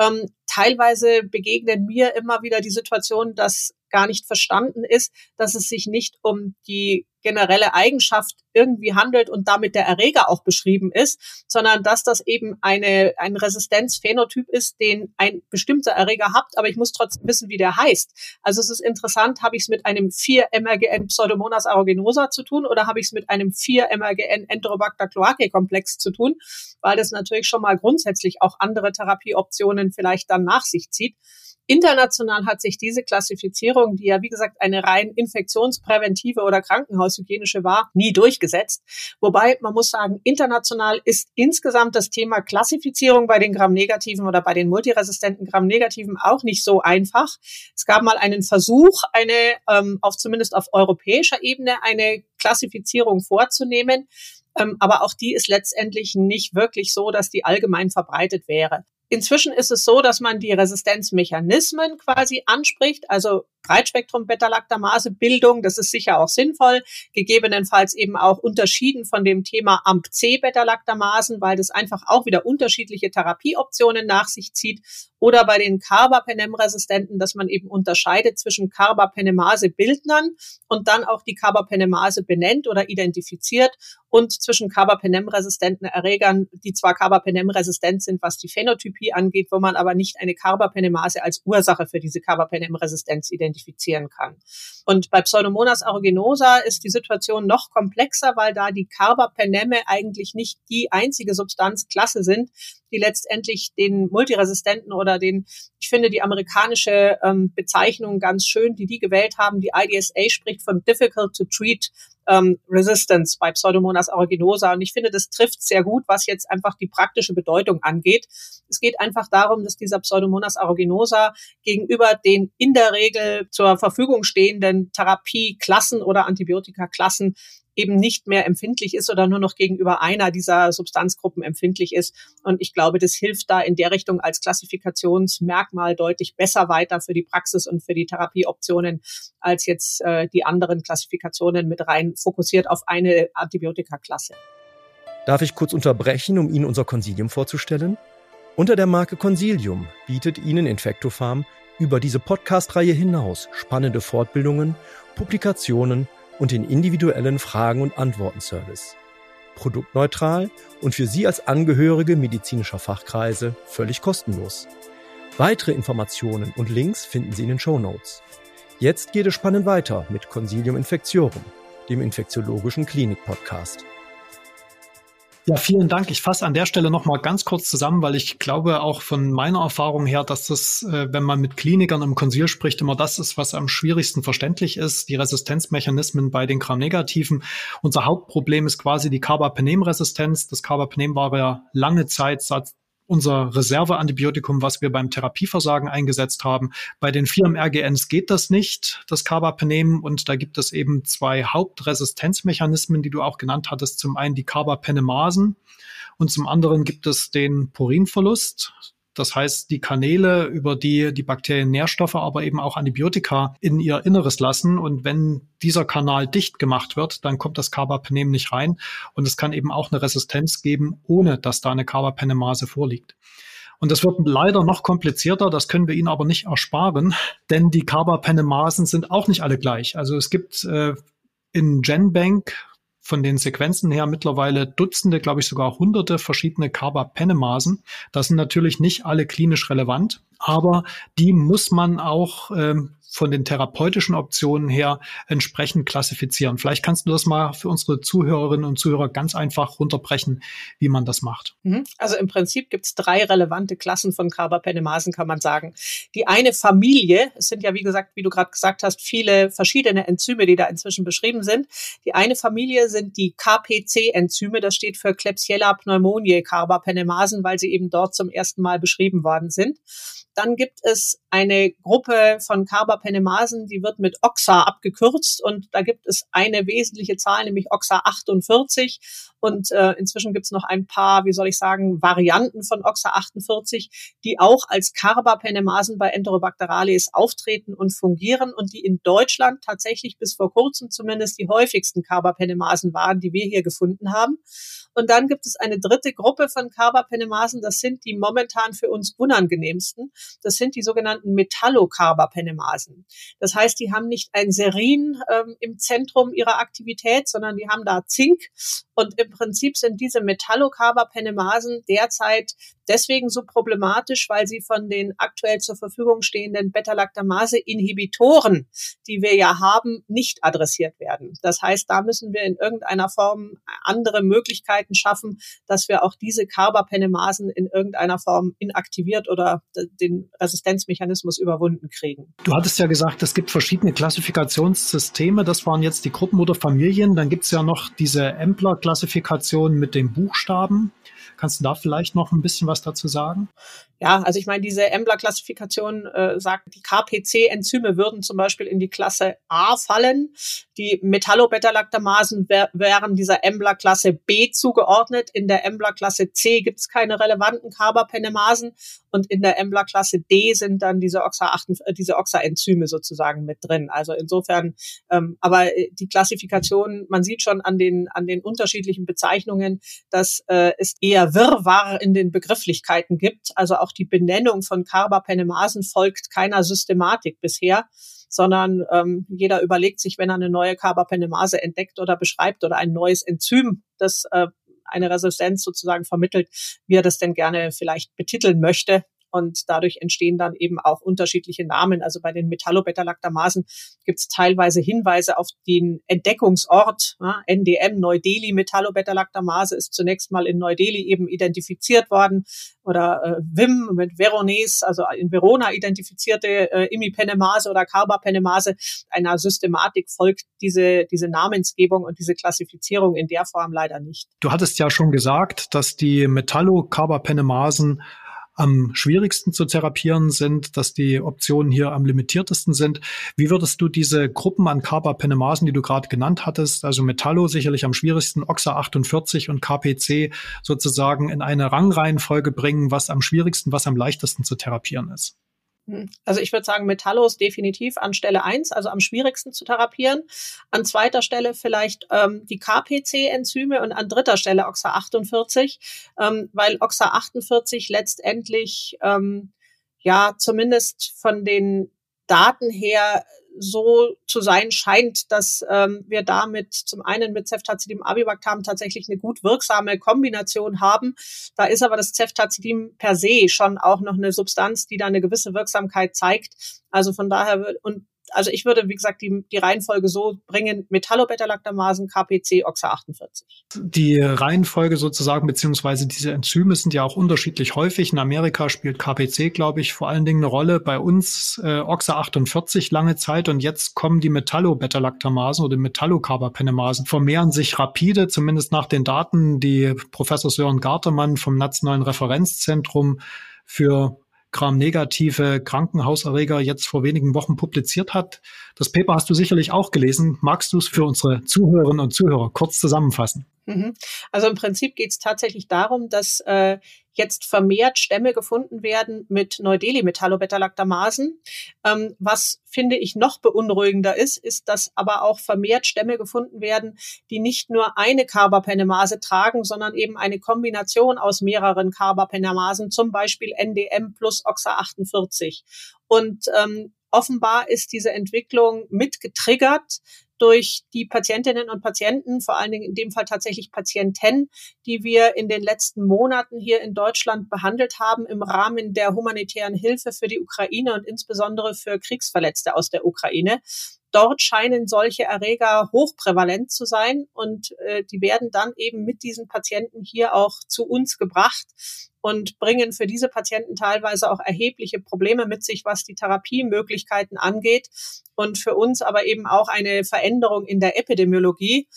Ähm, teilweise begegnen mir immer wieder die Situation, dass gar nicht verstanden ist, dass es sich nicht um die generelle Eigenschaft irgendwie handelt und damit der Erreger auch beschrieben ist, sondern dass das eben eine, ein Resistenzphänotyp ist, den ein bestimmter Erreger hat, aber ich muss trotzdem wissen, wie der heißt. Also es ist interessant, habe ich es mit einem 4-MRGN Pseudomonas aeruginosa zu tun oder habe ich es mit einem 4-MRGN Enterobacter cloacae Komplex zu tun, weil das natürlich schon mal grundsätzlich auch andere Therapieoptionen vielleicht dann nach sich zieht. International hat sich diese Klassifizierung, die ja wie gesagt eine rein infektionspräventive oder krankenhaushygienische war, nie durchgesetzt. Wobei man muss sagen, international ist insgesamt das Thema Klassifizierung bei den Gramm-Negativen oder bei den multiresistenten Gramm-Negativen auch nicht so einfach. Es gab mal einen Versuch, eine ähm, auf zumindest auf europäischer Ebene eine Klassifizierung vorzunehmen. Ähm, aber auch die ist letztendlich nicht wirklich so, dass die allgemein verbreitet wäre. Inzwischen ist es so, dass man die Resistenzmechanismen quasi anspricht, also Breitspektrum Beta-Lactamase Bildung, das ist sicher auch sinnvoll, gegebenenfalls eben auch unterschieden von dem Thema AMP-C Beta-Lactamasen, weil das einfach auch wieder unterschiedliche Therapieoptionen nach sich zieht. Oder bei den Carbapenem-Resistenten, dass man eben unterscheidet zwischen Carbapenemase-Bildnern und dann auch die Carbapenemase benennt oder identifiziert und zwischen Carbapenem-resistenten Erregern, die zwar Carbapenem-resistent sind, was die Phänotypie angeht, wo man aber nicht eine Carbapenemase als Ursache für diese Carbapenem-Resistenz identifizieren kann. Und bei Pseudomonas aeruginosa ist die Situation noch komplexer, weil da die Carbapenemme eigentlich nicht die einzige Substanzklasse sind, die letztendlich den multiresistenten oder den, ich finde die amerikanische ähm, Bezeichnung ganz schön, die die gewählt haben. Die IDSA spricht von difficult to treat ähm, Resistance bei Pseudomonas aeruginosa. Und ich finde, das trifft sehr gut, was jetzt einfach die praktische Bedeutung angeht. Es geht einfach darum, dass dieser Pseudomonas aeruginosa gegenüber den in der Regel zur Verfügung stehenden Therapieklassen oder Antibiotikaklassen eben nicht mehr empfindlich ist oder nur noch gegenüber einer dieser Substanzgruppen empfindlich ist. Und ich glaube, das hilft da in der Richtung als Klassifikationsmerkmal deutlich besser weiter für die Praxis und für die Therapieoptionen als jetzt äh, die anderen Klassifikationen mit rein fokussiert auf eine Antibiotikaklasse. Darf ich kurz unterbrechen, um Ihnen unser Consilium vorzustellen? Unter der Marke Consilium bietet Ihnen Infectofarm über diese Podcast-Reihe hinaus spannende Fortbildungen, Publikationen und den individuellen Fragen- und Antworten-Service. Produktneutral und für Sie als Angehörige medizinischer Fachkreise völlig kostenlos. Weitere Informationen und Links finden Sie in den Show Notes. Jetzt geht es spannend weiter mit Consilium Infectiorum, dem infektiologischen Klinik-Podcast. Ja, vielen Dank. Ich fasse an der Stelle noch mal ganz kurz zusammen, weil ich glaube auch von meiner Erfahrung her, dass das, äh, wenn man mit Klinikern im Konsil spricht, immer das ist, was am schwierigsten verständlich ist. Die Resistenzmechanismen bei den Gram-Negativen. Unser Hauptproblem ist quasi die Carbapenem-Resistenz. Das Carbapenem war ja lange Zeit, seit unser Reserveantibiotikum, was wir beim Therapieversagen eingesetzt haben. Bei den vier RGNs geht das nicht, das Carbapenem. Und da gibt es eben zwei Hauptresistenzmechanismen, die du auch genannt hattest. Zum einen die Carbapenemasen und zum anderen gibt es den Purinverlust. Das heißt, die Kanäle, über die die Bakterien Nährstoffe, aber eben auch Antibiotika in ihr Inneres lassen. Und wenn dieser Kanal dicht gemacht wird, dann kommt das Carbapenem nicht rein. Und es kann eben auch eine Resistenz geben, ohne dass da eine Carbapenemase vorliegt. Und das wird leider noch komplizierter, das können wir Ihnen aber nicht ersparen, denn die Carbapenemasen sind auch nicht alle gleich. Also es gibt äh, in GenBank von den Sequenzen her mittlerweile Dutzende, glaube ich sogar hunderte verschiedene Carbapenemasen. Das sind natürlich nicht alle klinisch relevant, aber die muss man auch ähm, von den therapeutischen Optionen her entsprechend klassifizieren. Vielleicht kannst du das mal für unsere Zuhörerinnen und Zuhörer ganz einfach runterbrechen, wie man das macht. Mhm. Also im Prinzip gibt es drei relevante Klassen von Carbapenemasen, kann man sagen. Die eine Familie, es sind ja wie gesagt, wie du gerade gesagt hast, viele verschiedene Enzyme, die da inzwischen beschrieben sind. Die eine Familie sind die KPC-Enzyme, das steht für Klebsiella pneumoniae Carbapenemasen, weil sie eben dort zum ersten Mal beschrieben worden sind. Dann gibt es eine Gruppe von Carbapenemasen, die wird mit OXA abgekürzt und da gibt es eine wesentliche Zahl, nämlich OXA 48 und äh, inzwischen gibt es noch ein paar, wie soll ich sagen, Varianten von OXA 48, die auch als Carbapenemasen bei Enterobacterales auftreten und fungieren und die in Deutschland tatsächlich bis vor kurzem zumindest die häufigsten Carbapenemasen waren, die wir hier gefunden haben. Und dann gibt es eine dritte Gruppe von Carbapenemasen, das sind die momentan für uns unangenehmsten. Das sind die sogenannten Metallocarbapenemasen. Das heißt, die haben nicht ein Serin ähm, im Zentrum ihrer Aktivität, sondern die haben da Zink. Und im Prinzip sind diese Metallocarbapenemasen derzeit deswegen so problematisch, weil sie von den aktuell zur Verfügung stehenden Beta-Lactamase-Inhibitoren, die wir ja haben, nicht adressiert werden. Das heißt, da müssen wir in irgendeiner Form andere Möglichkeiten schaffen, dass wir auch diese Carbapenemasen in irgendeiner Form inaktiviert oder den Resistenzmechanismus überwunden kriegen. Du hattest ja gesagt, es gibt verschiedene Klassifikationssysteme. Das waren jetzt die Gruppen oder Familien. Dann gibt es ja noch diese Empler-Klassifikation mit den Buchstaben. Kannst du da vielleicht noch ein bisschen was dazu sagen? Ja, also ich meine, diese Embla-Klassifikation äh, sagt, die KPC-Enzyme würden zum Beispiel in die Klasse A fallen. Die Metallobeta-Lactamasen wär, wären dieser Embla-Klasse B zugeordnet. In der Embla-Klasse C gibt es keine relevanten Carbapenemasen und in der Embla-Klasse D sind dann diese Oxa, äh, diese Oxa-Enzyme sozusagen mit drin. Also insofern, ähm, aber äh, die Klassifikation, man sieht schon an den an den unterschiedlichen Bezeichnungen, dass äh, es eher Wirrwarr in den Begrifflichkeiten gibt. Also auch die Benennung von Carbapenemasen folgt keiner Systematik bisher sondern ähm, jeder überlegt sich, wenn er eine neue Carbapenemase entdeckt oder beschreibt oder ein neues Enzym, das äh, eine Resistenz sozusagen vermittelt, wie er das denn gerne vielleicht betiteln möchte. Und dadurch entstehen dann eben auch unterschiedliche Namen. Also bei den Metallobeta-Lactamasen gibt es teilweise Hinweise auf den Entdeckungsort. Ja, NDM, Neu-Delhi, Metallobeta-Lactamase ist zunächst mal in Neu-Delhi eben identifiziert worden. Oder äh, Vim mit Veronese, also in Verona identifizierte äh, Imipenemase oder Carbapenemase. Einer Systematik folgt diese, diese Namensgebung und diese Klassifizierung in der Form leider nicht. Du hattest ja schon gesagt, dass die Metallocarbapenemasen am schwierigsten zu therapieren sind, dass die Optionen hier am limitiertesten sind. Wie würdest du diese Gruppen an Carbapenemasen, die du gerade genannt hattest, also Metallo sicherlich am schwierigsten, Oxa 48 und KPC sozusagen in eine Rangreihenfolge bringen, was am schwierigsten, was am leichtesten zu therapieren ist? Hm. Also ich würde sagen, Metallos definitiv an Stelle eins, also am schwierigsten zu therapieren. An zweiter Stelle vielleicht ähm, die KPC-Enzyme und an dritter Stelle OXA 48, ähm, weil OXA 48 letztendlich ähm, ja zumindest von den Daten her so zu sein scheint, dass ähm, wir damit zum einen mit Ceftazidin Avibactam tatsächlich eine gut wirksame Kombination haben. Da ist aber das Ceftazidin per se schon auch noch eine Substanz, die da eine gewisse Wirksamkeit zeigt. Also von daher und also ich würde, wie gesagt, die, die Reihenfolge so bringen, Metallobeta-Lactamasen, KPC, OXA48. Die Reihenfolge sozusagen, beziehungsweise diese Enzyme sind ja auch unterschiedlich häufig. In Amerika spielt KPC, glaube ich, vor allen Dingen eine Rolle. Bei uns äh, OXA48 lange Zeit und jetzt kommen die Metallobeta-Lactamasen oder Metallocarbapenemasen, vermehren sich rapide, zumindest nach den Daten, die Professor Sören Gartemann vom Nationalen Referenzzentrum für gramnegative Krankenhauserreger jetzt vor wenigen Wochen publiziert hat. Das Paper hast du sicherlich auch gelesen. Magst du es für unsere Zuhörerinnen und Zuhörer kurz zusammenfassen? Mhm. Also im Prinzip geht es tatsächlich darum, dass äh, jetzt vermehrt Stämme gefunden werden mit Neudeli-Metallobeta-Lactamasen. Ähm, was finde ich noch beunruhigender ist, ist, dass aber auch vermehrt Stämme gefunden werden, die nicht nur eine Carbapenemase tragen, sondern eben eine Kombination aus mehreren Carbapenemasen, zum Beispiel NDM plus OXA48. Und ähm, offenbar ist diese Entwicklung mitgetriggert durch die Patientinnen und Patienten, vor allen Dingen in dem Fall tatsächlich Patienten, die wir in den letzten Monaten hier in Deutschland behandelt haben im Rahmen der humanitären Hilfe für die Ukraine und insbesondere für Kriegsverletzte aus der Ukraine. Dort scheinen solche Erreger hochprävalent zu sein und äh, die werden dann eben mit diesen Patienten hier auch zu uns gebracht und bringen für diese Patienten teilweise auch erhebliche Probleme mit sich, was die Therapiemöglichkeiten angeht und für uns aber eben auch eine Veränderung in der Epidemiologie.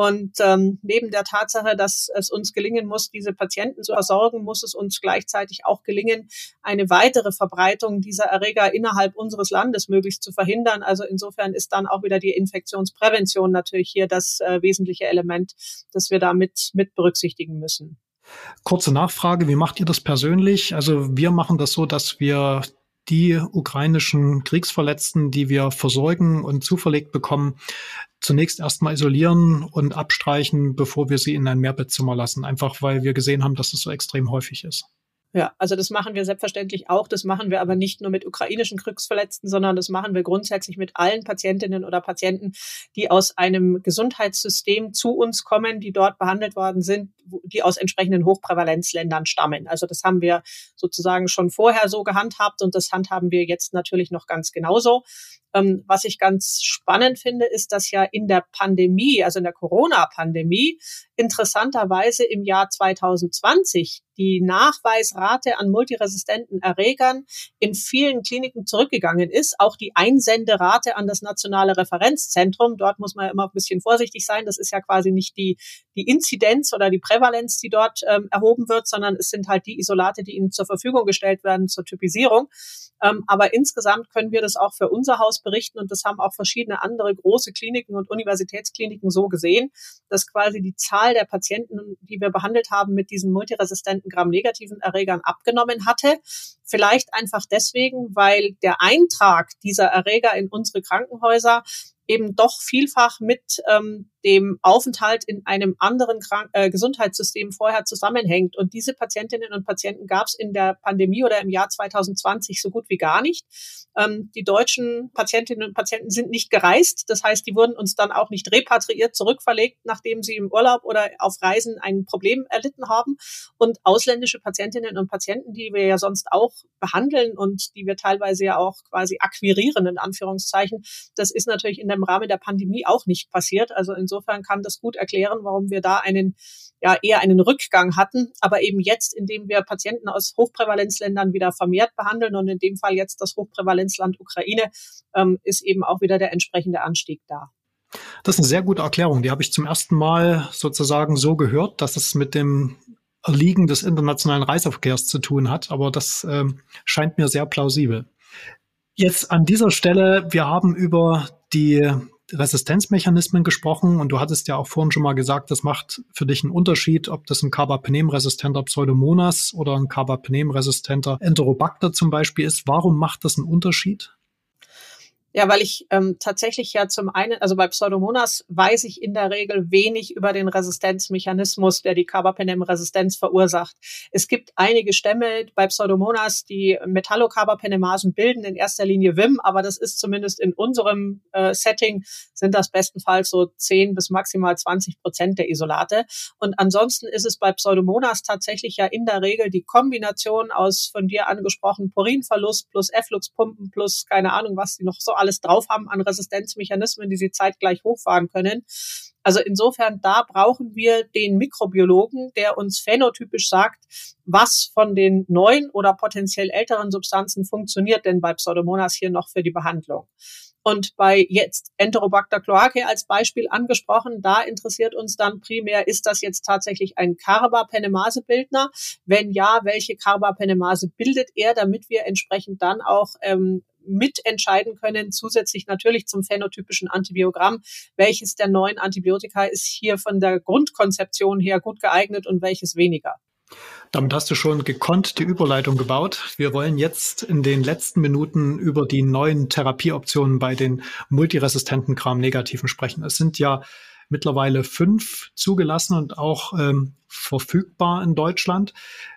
Und ähm, neben der Tatsache, dass es uns gelingen muss, diese Patienten zu versorgen, muss es uns gleichzeitig auch gelingen, eine weitere Verbreitung dieser Erreger innerhalb unseres Landes möglichst zu verhindern. Also insofern ist dann auch wieder die Infektionsprävention natürlich hier das äh, wesentliche Element, das wir da mit, mit berücksichtigen müssen. Kurze Nachfrage, wie macht ihr das persönlich? Also wir machen das so, dass wir die ukrainischen Kriegsverletzten, die wir versorgen und zuverlegt bekommen, zunächst erstmal isolieren und abstreichen, bevor wir sie in ein Mehrbettzimmer lassen. Einfach weil wir gesehen haben, dass es so extrem häufig ist. Ja, also das machen wir selbstverständlich auch. Das machen wir aber nicht nur mit ukrainischen Kriegsverletzten, sondern das machen wir grundsätzlich mit allen Patientinnen oder Patienten, die aus einem Gesundheitssystem zu uns kommen, die dort behandelt worden sind, die aus entsprechenden Hochprävalenzländern stammen. Also das haben wir sozusagen schon vorher so gehandhabt und das handhaben wir jetzt natürlich noch ganz genauso. Ähm, was ich ganz spannend finde, ist, dass ja in der Pandemie, also in der Corona-Pandemie, interessanterweise im Jahr 2020 die Nachweisrate an multiresistenten Erregern in vielen Kliniken zurückgegangen ist. Auch die Einsenderate an das nationale Referenzzentrum. Dort muss man ja immer ein bisschen vorsichtig sein. Das ist ja quasi nicht die, die Inzidenz oder die Prävalenz, die dort ähm, erhoben wird, sondern es sind halt die Isolate, die ihnen zur Verfügung gestellt werden zur Typisierung. Ähm, aber insgesamt können wir das auch für unser Haus berichten und das haben auch verschiedene andere große Kliniken und Universitätskliniken so gesehen, dass quasi die Zahl der Patienten, die wir behandelt haben mit diesen multiresistenten Gramm-negativen Erregern abgenommen hatte. Vielleicht einfach deswegen, weil der Eintrag dieser Erreger in unsere Krankenhäuser eben doch vielfach mit ähm, dem Aufenthalt in einem anderen Krank äh, Gesundheitssystem vorher zusammenhängt. Und diese Patientinnen und Patienten gab es in der Pandemie oder im Jahr 2020 so gut wie gar nicht. Ähm, die deutschen Patientinnen und Patienten sind nicht gereist. Das heißt, die wurden uns dann auch nicht repatriiert, zurückverlegt, nachdem sie im Urlaub oder auf Reisen ein Problem erlitten haben. Und ausländische Patientinnen und Patienten, die wir ja sonst auch behandeln und die wir teilweise ja auch quasi akquirieren, in Anführungszeichen, das ist natürlich in dem Rahmen der Pandemie auch nicht passiert. Also in insofern kann das gut erklären, warum wir da einen, ja, eher einen Rückgang hatten. Aber eben jetzt, indem wir Patienten aus Hochprävalenzländern wieder vermehrt behandeln und in dem Fall jetzt das Hochprävalenzland Ukraine, ähm, ist eben auch wieder der entsprechende Anstieg da. Das ist eine sehr gute Erklärung. Die habe ich zum ersten Mal sozusagen so gehört, dass es mit dem Erliegen des internationalen Reiseverkehrs zu tun hat. Aber das ähm, scheint mir sehr plausibel. Jetzt an dieser Stelle, wir haben über die Resistenzmechanismen gesprochen und du hattest ja auch vorhin schon mal gesagt, das macht für dich einen Unterschied, ob das ein Carbapenem-resistenter Pseudomonas oder ein Carbapenem-resistenter Enterobacter zum Beispiel ist. Warum macht das einen Unterschied? Ja, weil ich ähm, tatsächlich ja zum einen, also bei Pseudomonas weiß ich in der Regel wenig über den Resistenzmechanismus, der die Carbapenem-Resistenz verursacht. Es gibt einige Stämme bei Pseudomonas, die Metallocarbapenemasen bilden, in erster Linie WIM, aber das ist zumindest in unserem äh, Setting, sind das bestenfalls so 10 bis maximal 20 Prozent der Isolate. Und ansonsten ist es bei Pseudomonas tatsächlich ja in der Regel die Kombination aus von dir angesprochen Purinverlust plus Effluxpumpen plus keine Ahnung, was sie noch so alles drauf haben an Resistenzmechanismen, die sie zeitgleich hochfahren können. Also insofern, da brauchen wir den Mikrobiologen, der uns phänotypisch sagt, was von den neuen oder potenziell älteren Substanzen funktioniert denn bei Pseudomonas hier noch für die Behandlung. Und bei jetzt Enterobacter cloacae als Beispiel angesprochen, da interessiert uns dann primär, ist das jetzt tatsächlich ein Carbapenemase-Bildner? Wenn ja, welche Carbapenemase bildet er, damit wir entsprechend dann auch ähm, mitentscheiden können, zusätzlich natürlich zum phänotypischen Antibiogramm, welches der neuen Antibiotika ist hier von der Grundkonzeption her gut geeignet und welches weniger. Damit hast du schon gekonnt die Überleitung gebaut. Wir wollen jetzt in den letzten Minuten über die neuen Therapieoptionen bei den multiresistenten Gram-Negativen sprechen. Es sind ja mittlerweile fünf zugelassen und auch ähm, verfügbar in Deutschland.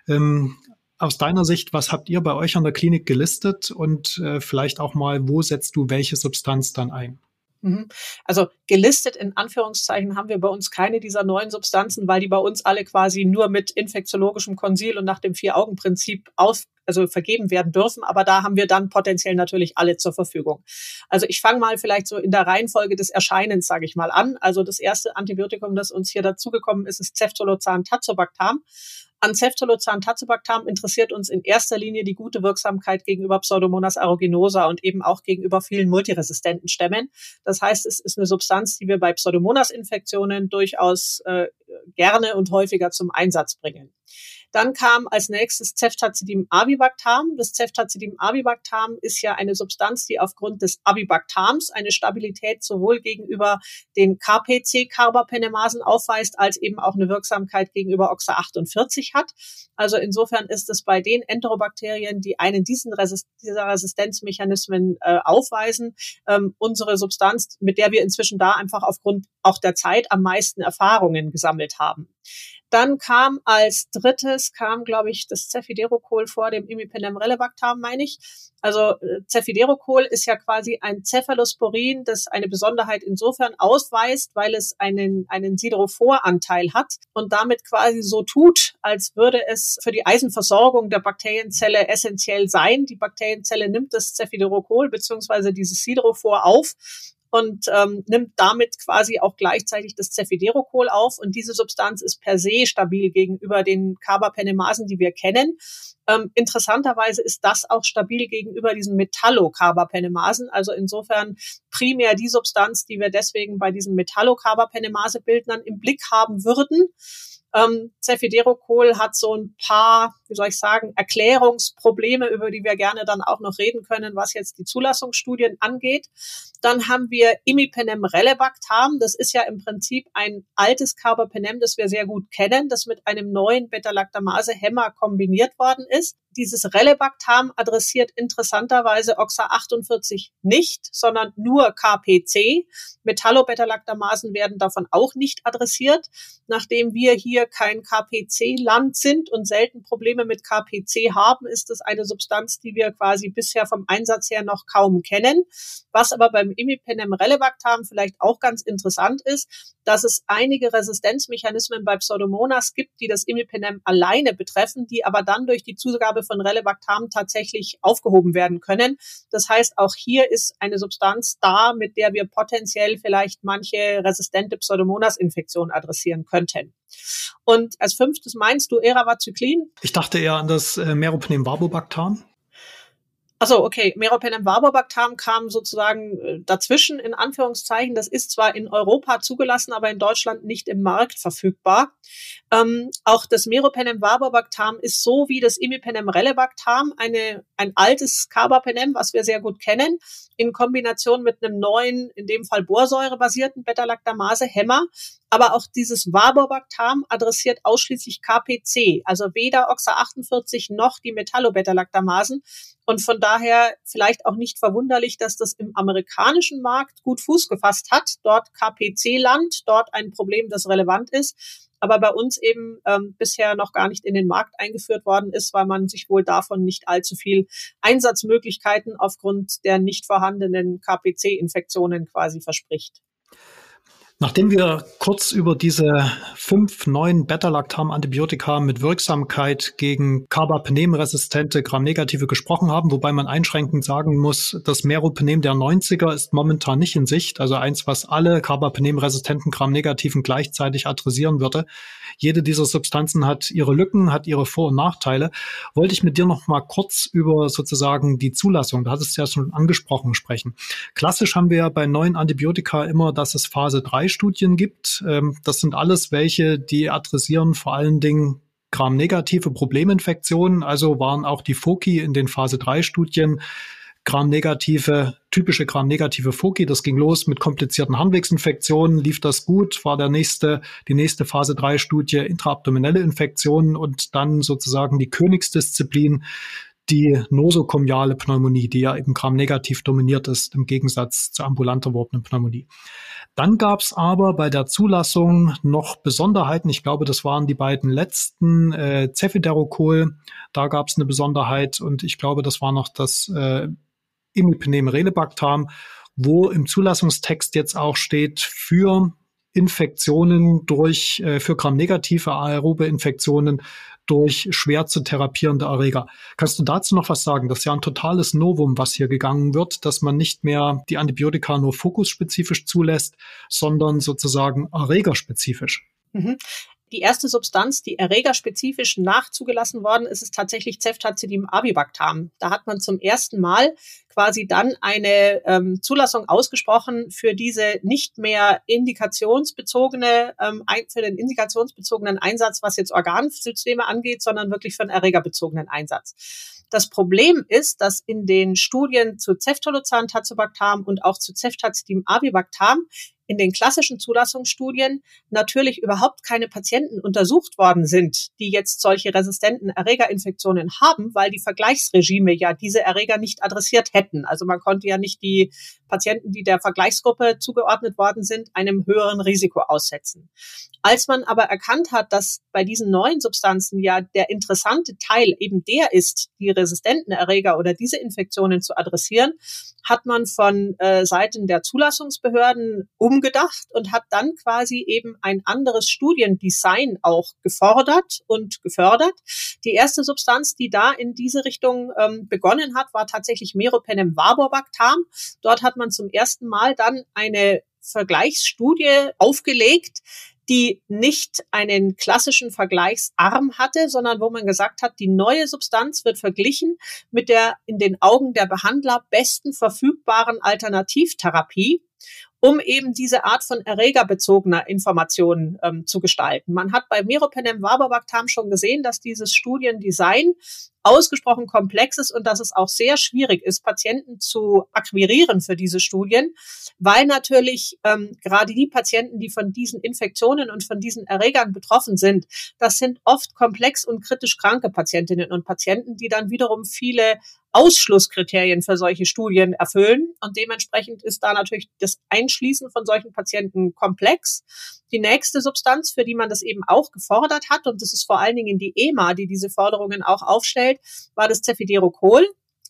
Ähm, aus deiner Sicht, was habt ihr bei euch an der Klinik gelistet und äh, vielleicht auch mal, wo setzt du welche Substanz dann ein? Mhm. Also gelistet in Anführungszeichen haben wir bei uns keine dieser neuen Substanzen, weil die bei uns alle quasi nur mit infektiologischem Konsil und nach dem Vier-Augen-Prinzip auf, also vergeben werden dürfen. Aber da haben wir dann potenziell natürlich alle zur Verfügung. Also ich fange mal vielleicht so in der Reihenfolge des Erscheinens, sage ich mal, an. Also das erste Antibiotikum, das uns hier dazugekommen ist, ist Ceftolozan Tazobactam. An Ceftolozan Tazobactam interessiert uns in erster Linie die gute Wirksamkeit gegenüber Pseudomonas aeruginosa und eben auch gegenüber vielen multiresistenten Stämmen. Das heißt, es ist eine Substanz, die wir bei Pseudomonas-Infektionen durchaus äh, gerne und häufiger zum Einsatz bringen. Dann kam als nächstes Ceftazidin Avibactam. Das Ceftazidin Avibactam ist ja eine Substanz, die aufgrund des Avibactams eine Stabilität sowohl gegenüber den KPC-Carbapenemasen aufweist, als eben auch eine Wirksamkeit gegenüber OXA 48 hat. Also insofern ist es bei den Enterobakterien, die einen diesen Resist dieser Resistenzmechanismen äh, aufweisen, ähm, unsere Substanz, mit der wir inzwischen da einfach aufgrund auch der Zeit am meisten Erfahrungen gesammelt haben. Dann kam als drittes, kam, glaube ich, das Cefiderocol vor dem Imipenem relevactam, meine ich. Also äh, Cefiderocol ist ja quasi ein Cephalosporin, das eine Besonderheit insofern ausweist, weil es einen, einen Siderophoranteil hat und damit quasi so tut, als würde es für die Eisenversorgung der Bakterienzelle essentiell sein. Die Bakterienzelle nimmt das Cefiderocol beziehungsweise dieses Siderophor auf und ähm, nimmt damit quasi auch gleichzeitig das Cefiderocol auf. Und diese Substanz ist per se stabil gegenüber den Carbapenemasen, die wir kennen. Ähm, interessanterweise ist das auch stabil gegenüber diesen Metallocarbapenemasen. Also insofern primär die Substanz, die wir deswegen bei diesen Metallocarbapenemase-Bildnern im Blick haben würden. Ähm, Cefiderocol hat so ein paar, wie soll ich sagen, Erklärungsprobleme, über die wir gerne dann auch noch reden können, was jetzt die Zulassungsstudien angeht. Dann haben wir Imipenem relebactam. Das ist ja im Prinzip ein altes Carbapenem, das wir sehr gut kennen, das mit einem neuen Beta-Lactamase-Hämmer kombiniert worden ist. Dieses Relebactam adressiert interessanterweise OXA 48 nicht, sondern nur KPC. Metallobeta-Lactamasen werden davon auch nicht adressiert. Nachdem wir hier kein KPC-Land sind und selten Probleme mit KPC haben, ist es eine Substanz, die wir quasi bisher vom Einsatz her noch kaum kennen. Was aber beim Imipenem relevactam vielleicht auch ganz interessant ist, dass es einige Resistenzmechanismen bei Pseudomonas gibt, die das Imipenem alleine betreffen, die aber dann durch die Zugabe von Relevactam tatsächlich aufgehoben werden können. Das heißt, auch hier ist eine Substanz da, mit der wir potenziell vielleicht manche resistente Pseudomonas-Infektion adressieren könnten. Und als fünftes meinst du Eravacyclin? Ich dachte eher an das äh, Meropenem-Varbobactam. Achso, okay. Meropenem Varbobactam kam sozusagen äh, dazwischen, in Anführungszeichen. Das ist zwar in Europa zugelassen, aber in Deutschland nicht im Markt verfügbar. Ähm, auch das Meropenem Varbobactam ist so wie das Imipenem Relebactam eine, ein altes Carbapenem, was wir sehr gut kennen, in Kombination mit einem neuen, in dem Fall Borsäure-basierten Beta-Lactamase-Hämmer. Aber auch dieses Varbobactam adressiert ausschließlich KPC, also weder OXA48 noch die Metallobeta-Lactamasen. Und von daher vielleicht auch nicht verwunderlich, dass das im amerikanischen Markt gut Fuß gefasst hat. Dort KPC-Land, dort ein Problem, das relevant ist. Aber bei uns eben ähm, bisher noch gar nicht in den Markt eingeführt worden ist, weil man sich wohl davon nicht allzu viel Einsatzmöglichkeiten aufgrund der nicht vorhandenen KPC-Infektionen quasi verspricht. Nachdem wir kurz über diese fünf neuen Beta-Lactam-Antibiotika mit Wirksamkeit gegen Carbapenem-resistente Gram-Negative gesprochen haben, wobei man einschränkend sagen muss, das Meropenem der 90er ist momentan nicht in Sicht, also eins, was alle Carbapenem-resistenten Gram-Negativen gleichzeitig adressieren würde. Jede dieser Substanzen hat ihre Lücken, hat ihre Vor- und Nachteile. Wollte ich mit dir noch mal kurz über sozusagen die Zulassung, da hattest du ja schon angesprochen, sprechen. Klassisch haben wir ja bei neuen Antibiotika immer, dass es Phase 3 Studien gibt. Ähm, das sind alles welche, die adressieren vor allen Dingen Gram-negative Probleminfektionen. Also waren auch die Foki in den Phase 3 Studien Gram-negative, typische Gram-negative Foki. Das ging los mit komplizierten Harnwegsinfektionen. Lief das gut? War der nächste, die nächste Phase 3 Studie intraabdominelle Infektionen und dann sozusagen die Königsdisziplin, die nosokomiale Pneumonie, die ja eben Gram-negativ dominiert ist, im Gegensatz zur ambulant erworbenen Pneumonie. Dann gab es aber bei der Zulassung noch Besonderheiten. Ich glaube, das waren die beiden letzten äh, Cefiderocol. Da gab es eine Besonderheit und ich glaube, das war noch das äh, Imipenem Relebactam, wo im Zulassungstext jetzt auch steht für Infektionen durch, äh, für Gram-negative aerobe Infektionen durch schwer zu therapierende Erreger. Kannst du dazu noch was sagen? Das ist ja ein totales Novum, was hier gegangen wird, dass man nicht mehr die Antibiotika nur fokusspezifisch zulässt, sondern sozusagen erregerspezifisch. Mhm. Die erste Substanz, die erregerspezifisch nachzugelassen worden ist, ist tatsächlich Ceftazidin avibactam. Da hat man zum ersten Mal quasi dann eine ähm, Zulassung ausgesprochen für diese nicht mehr indikationsbezogene, ähm, für den indikationsbezogenen Einsatz, was jetzt Organsysteme angeht, sondern wirklich für einen erregerbezogenen Einsatz. Das Problem ist, dass in den Studien zu Ceftolozan, Tazobactam und auch zu Ceftazidin avibactam in den klassischen Zulassungsstudien natürlich überhaupt keine Patienten untersucht worden sind, die jetzt solche resistenten Erregerinfektionen haben, weil die Vergleichsregime ja diese Erreger nicht adressiert hätten. Also man konnte ja nicht die Patienten, die der Vergleichsgruppe zugeordnet worden sind, einem höheren Risiko aussetzen. Als man aber erkannt hat, dass bei diesen neuen Substanzen ja der interessante Teil eben der ist, die resistenten Erreger oder diese Infektionen zu adressieren, hat man von äh, Seiten der Zulassungsbehörden umgedacht und hat dann quasi eben ein anderes Studiendesign auch gefordert und gefördert. Die erste Substanz, die da in diese Richtung ähm, begonnen hat, war tatsächlich Meropenem vaborbactam. Dort hat man zum ersten Mal dann eine Vergleichsstudie aufgelegt, die nicht einen klassischen Vergleichsarm hatte, sondern wo man gesagt hat, die neue Substanz wird verglichen mit der in den Augen der Behandler besten verfügbaren Alternativtherapie um eben diese Art von erregerbezogener Informationen ähm, zu gestalten. Man hat bei Meropenem Vababactam schon gesehen, dass dieses Studiendesign ausgesprochen komplex ist und dass es auch sehr schwierig ist, Patienten zu akquirieren für diese Studien, weil natürlich ähm, gerade die Patienten, die von diesen Infektionen und von diesen Erregern betroffen sind, das sind oft komplex und kritisch kranke Patientinnen und Patienten, die dann wiederum viele Ausschlusskriterien für solche Studien erfüllen. Und dementsprechend ist da natürlich das Einschließen von solchen Patienten komplex. Die nächste Substanz, für die man das eben auch gefordert hat, und das ist vor allen Dingen die EMA, die diese Forderungen auch aufstellt, war das Cefiderocol.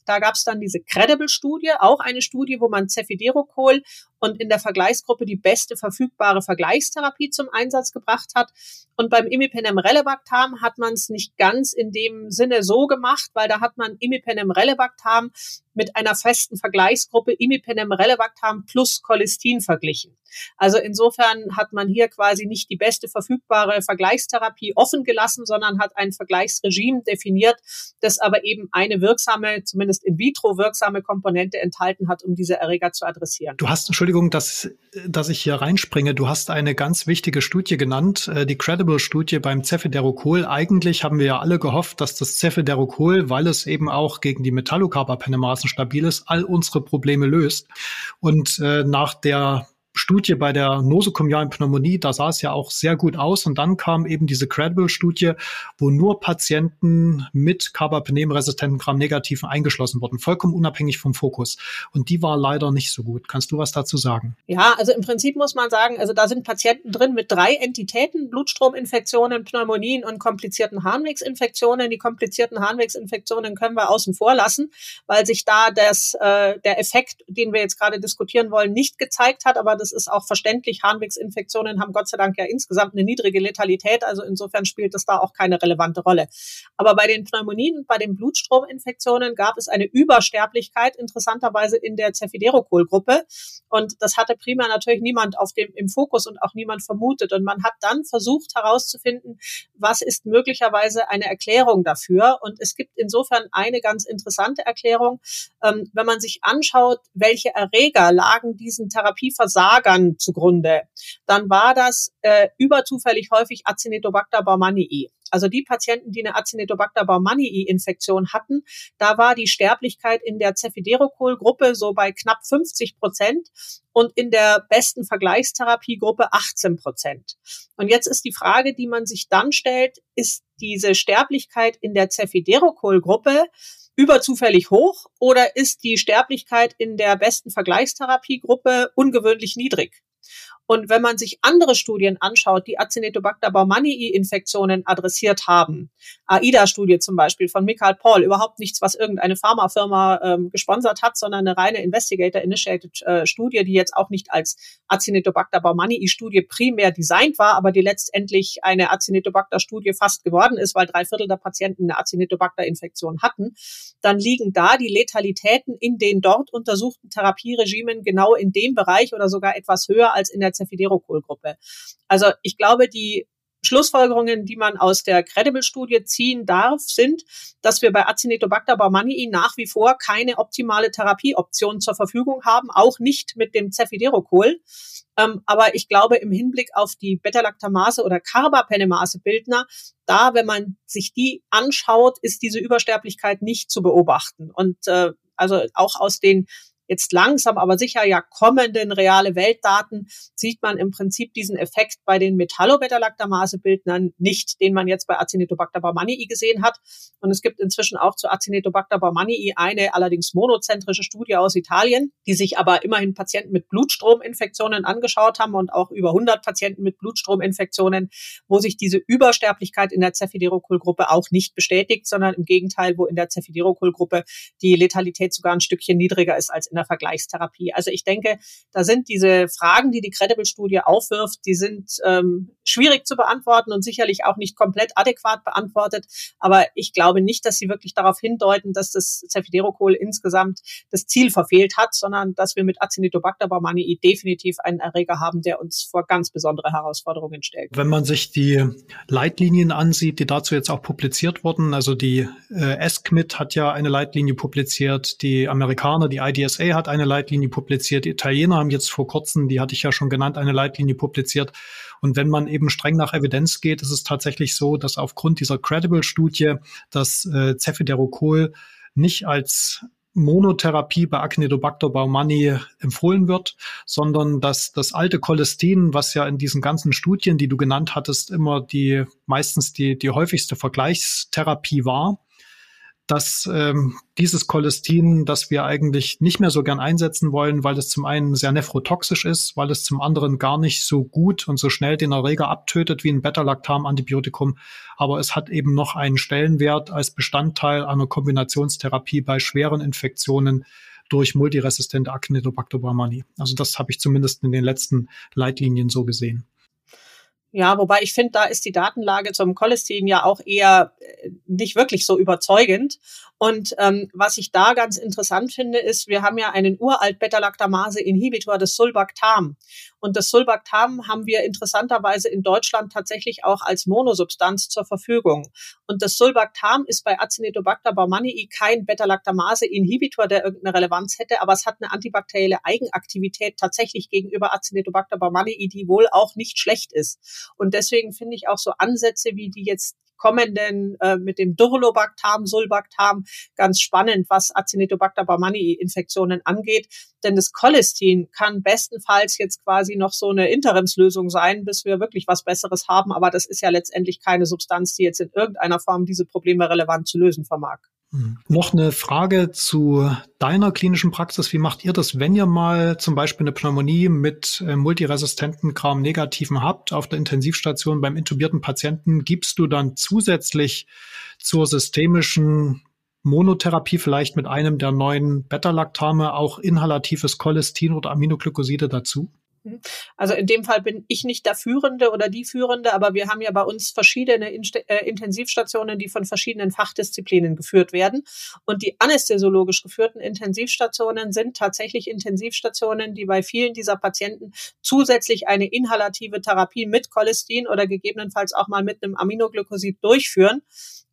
Da gab es dann diese Credible-Studie, auch eine Studie, wo man Cefiderocol und in der Vergleichsgruppe die beste verfügbare Vergleichstherapie zum Einsatz gebracht hat. Und beim Imipenem Relebactam hat man es nicht ganz in dem Sinne so gemacht, weil da hat man Imipenem Relebactam mit einer festen Vergleichsgruppe Imipenem Relebactam plus Cholistin verglichen. Also insofern hat man hier quasi nicht die beste verfügbare Vergleichstherapie offen gelassen, sondern hat ein Vergleichsregime definiert, das aber eben eine wirksame, zumindest in vitro wirksame Komponente enthalten hat, um diese Erreger zu adressieren. Du hast, Entschuldigung, dass, dass ich hier reinspringe, du hast eine ganz wichtige Studie genannt, äh, die Credible-Studie beim Cefiderocol. Eigentlich haben wir ja alle gehofft, dass das Cefiderocol, weil es eben auch gegen die Metallocarbapenemasen stabil ist, all unsere Probleme löst. Und äh, nach der Studie bei der nosokomialen Pneumonie, da sah es ja auch sehr gut aus. Und dann kam eben diese Credible-Studie, wo nur Patienten mit Carbapenem-resistenten Gram-Negativen eingeschlossen wurden, vollkommen unabhängig vom Fokus. Und die war leider nicht so gut. Kannst du was dazu sagen? Ja, also im Prinzip muss man sagen, also da sind Patienten drin mit drei Entitäten, Blutstrominfektionen, Pneumonien und komplizierten Harnwegsinfektionen. Die komplizierten Harnwegsinfektionen können wir außen vor lassen, weil sich da das, äh, der Effekt, den wir jetzt gerade diskutieren wollen, nicht gezeigt hat. Aber Das ist auch verständlich. Harnwegsinfektionen haben Gott sei Dank ja insgesamt eine niedrige Letalität. Also insofern spielt es da auch keine relevante Rolle. Aber bei den Pneumonien und bei den Blutstrominfektionen gab es eine Übersterblichkeit, interessanterweise in der Cefiderocol-Gruppe. Und das hatte primär natürlich niemand auf dem, im Fokus und auch niemand vermutet. Und man hat dann versucht herauszufinden, was ist möglicherweise eine Erklärung dafür. Und es gibt insofern eine ganz interessante Erklärung. Ähm, wenn man sich anschaut, welche Erreger lagen diesen Therapieversagern zugrunde, dann war das äh, überzufällig häufig Acinetobacter baumannii. Also die Patienten, die eine Acinetobacter baumannii-Infektion hatten, da war die Sterblichkeit in der Cefiderocol-Gruppe so bei knapp 50 Prozent und in der besten Vergleichstherapiegruppe 18 Prozent. Und jetzt ist die Frage, die man sich dann stellt, ist diese Sterblichkeit in der Cefiderocol-Gruppe überzufällig hoch oder ist die Sterblichkeit in der besten Vergleichstherapiegruppe ungewöhnlich niedrig? Und wenn man sich andere Studien anschaut, die Acinetobacter baumannii-Infektionen adressiert haben, AIDA-Studie zum Beispiel von Michael Paul, überhaupt nichts, was irgendeine Pharmafirma ähm, gesponsert hat, sondern eine reine Investigator-Initiated äh, die jetzt auch nicht als Acinetobacter baumannii-Studie primär designt war, aber die letztendlich eine Acinetobacter-Studie fast geworden ist, weil drei Viertel der Patienten eine Acinetobacter-Infektion hatten, dann liegen da die Letalitäten in den dort untersuchten Therapieregimen genau in dem Bereich oder sogar etwas höher als in der Cefiderocol-Gruppe. Also ich glaube, die Schlussfolgerungen, die man aus der Credible-Studie ziehen darf, sind, dass wir bei Acinetobacter baumannii nach wie vor keine optimale Therapieoption zur Verfügung haben, auch nicht mit dem Cefiderocol. Ähm, aber ich glaube, im Hinblick auf die Beta-Lactamase oder Carbapenemase-Bildner, da, wenn man sich die anschaut, ist diese Übersterblichkeit nicht zu beobachten. Und äh, also auch aus den jetzt langsam, aber sicher ja kommenden reale Weltdaten sieht man im Prinzip diesen Effekt bei den Metallobeta-Lactamase-Bildnern nicht, den man jetzt bei Acinetobacter baumannii gesehen hat. Und es gibt inzwischen auch zu Acinetobacter baumannii eine allerdings monozentrische Studie aus Italien, die sich aber immerhin Patienten mit Blutstrominfektionen angeschaut haben und auch über 100 Patienten mit Blutstrominfektionen, wo sich diese Übersterblichkeit in der Cefiderocol-Gruppe auch nicht bestätigt, sondern im Gegenteil, wo in der Cefiderocol-Gruppe die Letalität sogar ein Stückchen niedriger ist als in der Vergleichstherapie. Also ich denke, da sind diese Fragen, die die Credible-Studie aufwirft, die sind ähm, schwierig zu beantworten und sicherlich auch nicht komplett adäquat beantwortet. Aber ich glaube nicht, dass sie wirklich darauf hindeuten, dass das Cefiderocol insgesamt das Ziel verfehlt hat, sondern dass wir mit Acinetobacter baumannii definitiv einen Erreger haben, der uns vor ganz besondere Herausforderungen stellt. Wenn man sich die Leitlinien ansieht, die dazu jetzt auch publiziert wurden, also die äh, ESCMID hat ja eine Leitlinie publiziert, die Amerikaner, die IDSA USA hat eine Leitlinie publiziert, die Italiener haben jetzt vor kurzem, die hatte ich ja schon genannt, eine Leitlinie publiziert. Und wenn man eben streng nach Evidenz geht, ist es tatsächlich so, dass aufgrund dieser Credible-Studie das äh, Cefiderocol nicht als Monotherapie bei Acnidobacter baumannii empfohlen wird, sondern dass das alte Cholestin, was ja in diesen ganzen Studien, die du genannt hattest, immer die meistens die, die häufigste Vergleichstherapie war, dass ähm, dieses Cholestin, das wir eigentlich nicht mehr so gern einsetzen wollen, weil es zum einen sehr nephrotoxisch ist, weil es zum anderen gar nicht so gut und so schnell den Erreger abtötet wie ein Beta-Lactam-Antibiotikum, aber es hat eben noch einen Stellenwert als Bestandteil einer Kombinationstherapie bei schweren Infektionen durch multiresistente Actinidobacter baumannii. Also das habe ich zumindest in den letzten Leitlinien so gesehen. Ja, wobei ich finde, da ist die Datenlage zum Cholestin ja auch eher äh, nicht wirklich so überzeugend. Und ähm, was ich da ganz interessant finde, ist, wir haben ja einen uralt Beta-Lactamase-Inhibitor, das Sulbactam. Und das Sulbactam haben wir interessanterweise in Deutschland tatsächlich auch als Monosubstanz zur Verfügung. Und das Sulbactam ist bei Acinetobacter baumannii kein Beta-Lactamase-Inhibitor, der irgendeine Relevanz hätte, aber es hat eine antibakterielle Eigenaktivität tatsächlich gegenüber Acinetobacter baumannii, die wohl auch nicht schlecht ist. Und deswegen finde ich auch so Ansätze, wie die jetzt kommenden äh, mit dem Durlobactam, Sulbactam ganz spannend, was Acinetobacter baumannii-Infektionen angeht. Denn das Cholestin kann bestenfalls jetzt quasi noch so eine Interimslösung sein, bis wir wirklich was Besseres haben. Aber das ist ja letztendlich keine Substanz, die jetzt in irgendeiner Form diese Probleme relevant zu lösen vermag. Noch eine Frage zu deiner klinischen Praxis. Wie macht ihr das, wenn ihr mal zum Beispiel eine Pneumonie mit äh, multiresistenten Gram-Negativen habt auf der Intensivstation beim intubierten Patienten? Gibst du dann zusätzlich zur systemischen Monotherapie vielleicht mit einem der neuen Beta-Lactame auch inhalatives Cholestin oder Aminoglycoside dazu? Mhm. Also in dem Fall bin ich nicht der Führende oder die Führende, aber wir haben ja bei uns verschiedene äh, Intensivstationen, die von verschiedenen Fachdisziplinen geführt werden. Und die anästhesiologisch geführten Intensivstationen sind tatsächlich Intensivstationen, die bei vielen dieser Patienten zusätzlich eine inhalative Therapie mit Cholestin oder gegebenenfalls auch mal mit einem Aminoglykosid durchführen.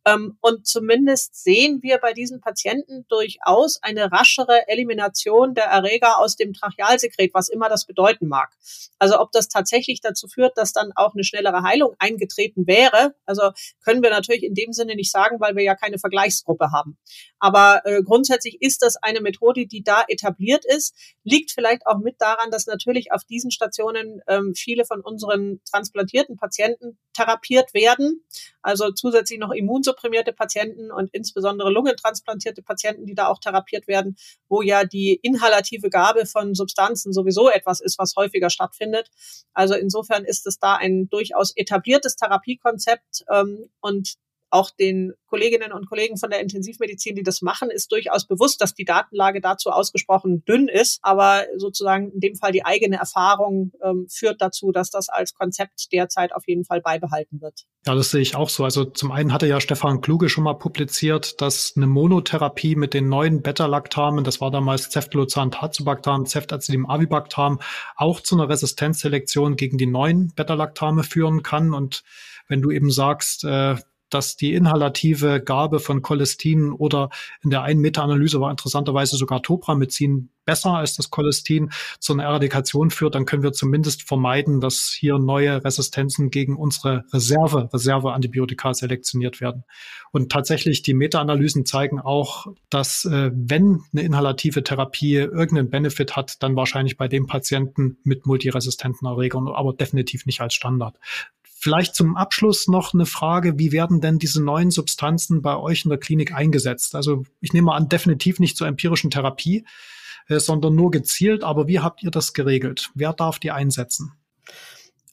Ähm, und zumindest sehen wir bei diesen Patienten durchaus eine raschere Elimination der Erreger aus dem Trachealsekret, was immer das bedeuten mag. Also ob das tatsächlich dazu führt, dass dann auch eine schnellere Heilung eingetreten wäre, also können wir natürlich in dem Sinne nicht sagen, weil wir ja keine Vergleichsgruppe haben. Aber äh, grundsätzlich ist das eine Methode, die da etabliert ist, liegt vielleicht auch mit daran, dass natürlich auf diesen Stationen ähm, viele von unseren transplantierten Patienten therapiert werden, also zusätzlich noch immunsupprimierte Patienten und insbesondere lungentransplantierte Patienten, die da auch therapiert werden, wo ja die inhalative Gabe von Substanzen sowieso etwas ist, was häufiger stattfindet. Also insofern ist es da ein durchaus etabliertes Therapiekonzept ähm, und auch den Kolleginnen und Kollegen von der Intensivmedizin, die das machen, ist durchaus bewusst, dass die Datenlage dazu ausgesprochen dünn ist. Aber sozusagen in dem Fall die eigene Erfahrung ähm, führt dazu, dass das als Konzept derzeit auf jeden Fall beibehalten wird. Ja, das sehe ich auch so. Also zum einen hatte ja Stefan Kluge schon mal publiziert, dass eine Monotherapie mit den neuen Beta-Lactamen, das war damals Ceftolozan Tazobactam, Ceftazidim Avibactam, auch zu einer Resistenzselektion gegen die neuen Beta-Lactame führen kann. Und wenn du eben sagst, äh, dass die inhalative Gabe von Cholestin oder in der einen Meta-Analyse war interessanterweise sogar Topramycin besser als das Cholestin zu einer Eradikation führt, dann können wir zumindest vermeiden, dass hier neue Resistenzen gegen unsere Reserve, Reserve-Antibiotika selektioniert werden. Und tatsächlich, die Meta-Analysen zeigen auch, dass äh, wenn eine inhalative Therapie irgendeinen Benefit hat, dann wahrscheinlich bei dem Patienten mit multiresistenten Erregern, aber definitiv nicht als Standard. Vielleicht zum Abschluss noch eine Frage, wie werden denn diese neuen Substanzen bei euch in der Klinik eingesetzt? Also ich nehme an, definitiv nicht zur empirischen Therapie, äh, sondern nur gezielt. Aber wie habt ihr das geregelt? Wer darf die einsetzen?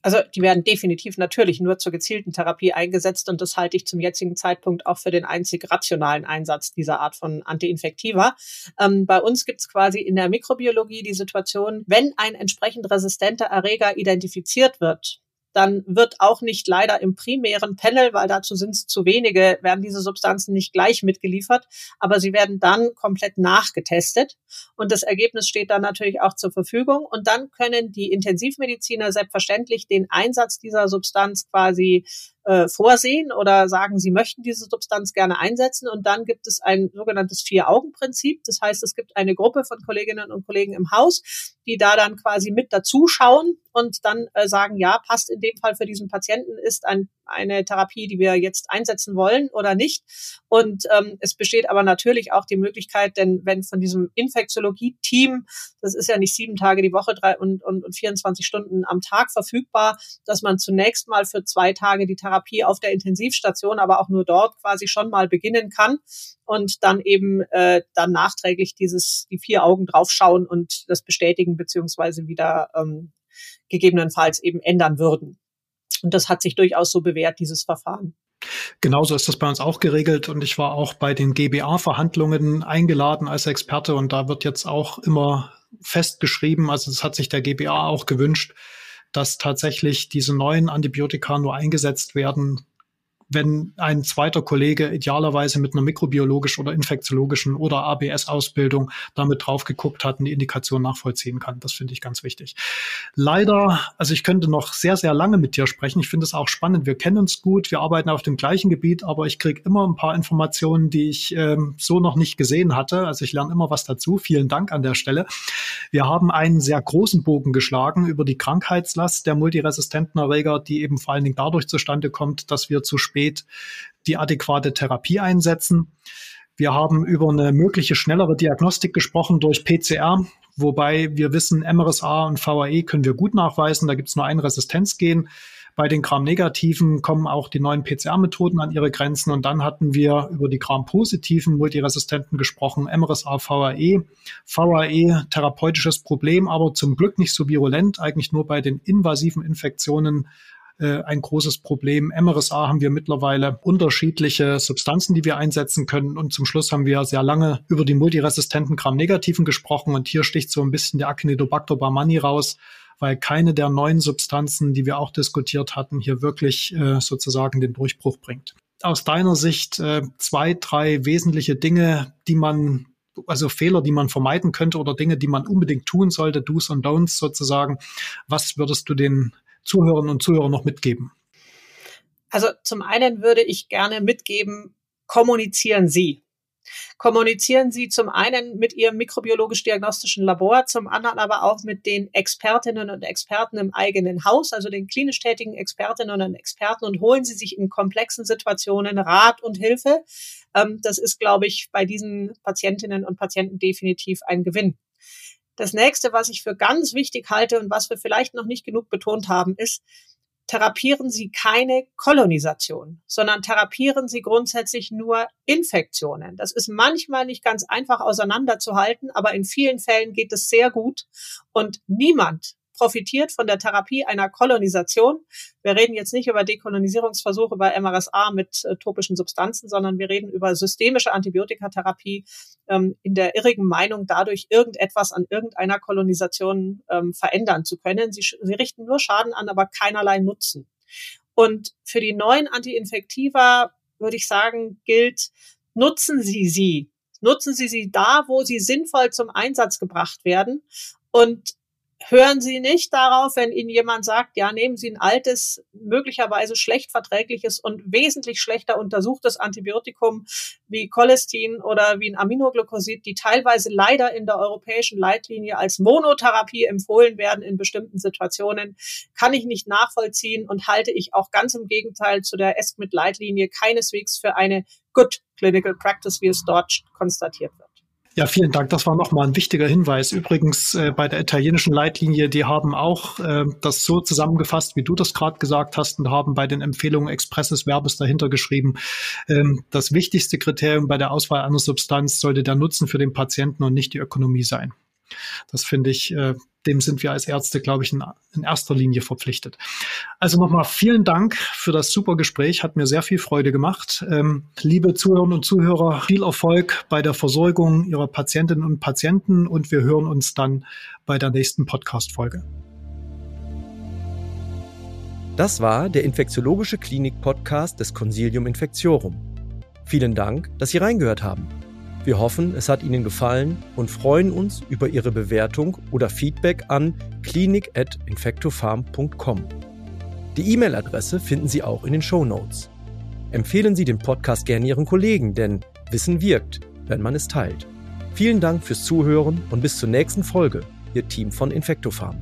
Also die werden definitiv natürlich nur zur gezielten Therapie eingesetzt und das halte ich zum jetzigen Zeitpunkt auch für den einzig rationalen Einsatz dieser Art von Antiinfektiva. Ähm, bei uns gibt es quasi in der Mikrobiologie die Situation, wenn ein entsprechend resistenter Erreger identifiziert wird, dann wird auch nicht leider im primären Panel, weil dazu sind es zu wenige, werden diese Substanzen nicht gleich mitgeliefert, aber sie werden dann komplett nachgetestet. Und das Ergebnis steht dann natürlich auch zur Verfügung. Und dann können die Intensivmediziner selbstverständlich den Einsatz dieser Substanz quasi äh, vorsehen oder sagen, sie möchten diese Substanz gerne einsetzen. Und dann gibt es ein sogenanntes Vier-Augen-Prinzip. Das heißt, es gibt eine Gruppe von Kolleginnen und Kollegen im Haus, die da dann quasi mit dazuschauen und dann äh, sagen, ja, passt in dem Fall für diesen Patienten, ist ein eine Therapie, die wir jetzt einsetzen wollen oder nicht. Und ähm, es besteht aber natürlich auch die Möglichkeit, denn wenn von diesem Infektiologie-Team, das ist ja nicht sieben Tage die Woche drei und, und, und 24 Stunden am Tag verfügbar, dass man zunächst mal für zwei Tage die Therapie auf der Intensivstation, aber auch nur dort quasi schon mal beginnen kann und dann eben äh, dann nachträglich dieses die vier Augen draufschauen und das bestätigen beziehungsweise wieder ähm, gegebenenfalls eben ändern würden. Und das hat sich durchaus so bewährt, dieses Verfahren. Genauso ist das bei uns auch geregelt und ich war auch bei den GBA-Verhandlungen eingeladen als Experte und da wird jetzt auch immer festgeschrieben, also es hat sich der GBA auch gewünscht, dass tatsächlich diese neuen Antibiotika nur eingesetzt werden, wenn ein zweiter Kollege idealerweise mit einer mikrobiologischen oder infektiologischen oder ABS-Ausbildung damit drauf geguckt hat und die Indikation nachvollziehen kann. Das finde ich ganz wichtig. Leider, also ich könnte noch sehr, sehr lange mit dir sprechen. Ich finde es auch spannend. Wir kennen uns gut, wir arbeiten auf dem gleichen Gebiet, aber ich kriege immer ein paar Informationen, die ich ähm, so noch nicht gesehen hatte. Also ich lerne immer was dazu. Vielen Dank an der Stelle. Wir haben einen sehr großen Bogen geschlagen über die Krankheitslast der multiresistenten Erreger, die eben vor allen Dingen dadurch zustande kommt, dass wir zu spät spät die adäquate Therapie einsetzen. Wir haben über eine mögliche schnellere Diagnostik gesprochen durch PCR, wobei wir wissen, MRSA und VAE können wir gut nachweisen. Da gibt es nur ein Resistenzgen. Bei den Gram-Negativen kommen auch die neuen PCR-Methoden an ihre Grenzen. Und dann hatten wir über die Gram-positiven Multiresistenten gesprochen, MRSA, VAE. VAE, therapeutisches Problem, aber zum Glück nicht so virulent, eigentlich nur bei den invasiven Infektionen äh, ein großes Problem. MRSA haben wir mittlerweile unterschiedliche Substanzen, die wir einsetzen können. Und zum Schluss haben wir sehr lange über die multiresistenten Gram-Negativen gesprochen. Und hier sticht so ein bisschen der Acinetobacter baumannii raus weil keine der neuen Substanzen, die wir auch diskutiert hatten, hier wirklich äh, sozusagen den Durchbruch bringt. Aus deiner Sicht äh, zwei, drei wesentliche Dinge, die man also Fehler, die man vermeiden könnte oder Dinge, die man unbedingt tun sollte, Do's und Don'ts sozusagen. Was würdest du den Zuhörerinnen und Zuhörern noch mitgeben? Also zum einen würde ich gerne mitgeben, kommunizieren Sie. Kommunizieren Sie zum einen mit Ihrem mikrobiologisch-diagnostischen Labor, zum anderen aber auch mit den Expertinnen und Experten im eigenen Haus, also den klinisch tätigen Expertinnen und Experten und holen Sie sich in komplexen Situationen Rat und Hilfe. Ähm, das ist, glaube ich, bei diesen Patientinnen und Patienten definitiv ein Gewinn. Das nächste, was ich für ganz wichtig halte und was wir vielleicht noch nicht genug betont haben, ist, therapieren Sie keine Kolonisation, sondern therapieren Sie grundsätzlich nur Infektionen. Das ist manchmal nicht ganz einfach auseinanderzuhalten, aber in vielen Fällen geht es sehr gut und niemand profitiert von der Therapie einer Kolonisation. Wir reden jetzt nicht über Dekolonisierungsversuche bei MRSA mit äh, topischen Substanzen, sondern wir reden über systemische Antibiotikatherapie ähm, in der irrigen Meinung, dadurch irgendetwas an irgendeiner Kolonisation ähm, verändern zu können. Sie, sie richten nur Schaden an, aber keinerlei Nutzen. Und für die neuen Antiinfektiva würde ich sagen, gilt, nutzen Sie sie. Nutzen Sie sie da, wo sie sinnvoll zum Einsatz gebracht werden. Und hören Sie nicht darauf, wenn Ihnen jemand sagt, ja, nehmen Sie ein altes, möglicherweise schlecht verträgliches und wesentlich schlechter untersuchtes Antibiotikum wie Cholestin oder wie ein Aminoglycosid, die teilweise leider in der europäischen Leitlinie als Monotherapie empfohlen werden in bestimmten Situationen, kann ich nicht nachvollziehen und halte ich auch ganz im Gegenteil zu der ESCMID-Leitlinie keineswegs für eine Good Clinical Practice, wie es dort konstatiert wird. Ja, vielen Dank. Das war nochmal ein wichtiger Hinweis. Übrigens äh, bei der italienischen Leitlinie, die haben auch äh, das so zusammengefasst, wie du das gerade gesagt hast, und haben bei den Empfehlungen expresses Verbes dahinter geschrieben. Ähm, das wichtigste Kriterium bei der Auswahl einer Substanz sollte der Nutzen für den Patienten und nicht die Ökonomie sein. Das finde ich, äh, dem sind wir als Ärzte, glaube ich, in, in erster Linie verpflichtet. Also nochmal vielen Dank für das super Gespräch, hat mir sehr viel Freude gemacht. Ähm, liebe Zuhörerinnen und Zuhörer, viel Erfolg bei der Versorgung Ihrer Patientinnen und Patienten und wir hören uns dann bei der nächsten Podcast-Folge. Das war der Infektiologische Klinik-Podcast des Consilium Infectiorum. Vielen Dank, dass Sie reingehört haben. Wir hoffen, es hat Ihnen gefallen und freuen uns über Ihre Bewertung oder Feedback an klinik.infectofarm.com. Die E-Mail-Adresse finden Sie auch in den Show Notes. Empfehlen Sie den Podcast gerne Ihren Kollegen, denn Wissen wirkt, wenn man es teilt. Vielen Dank fürs Zuhören und bis zur nächsten Folge, Ihr Team von Infectofarm.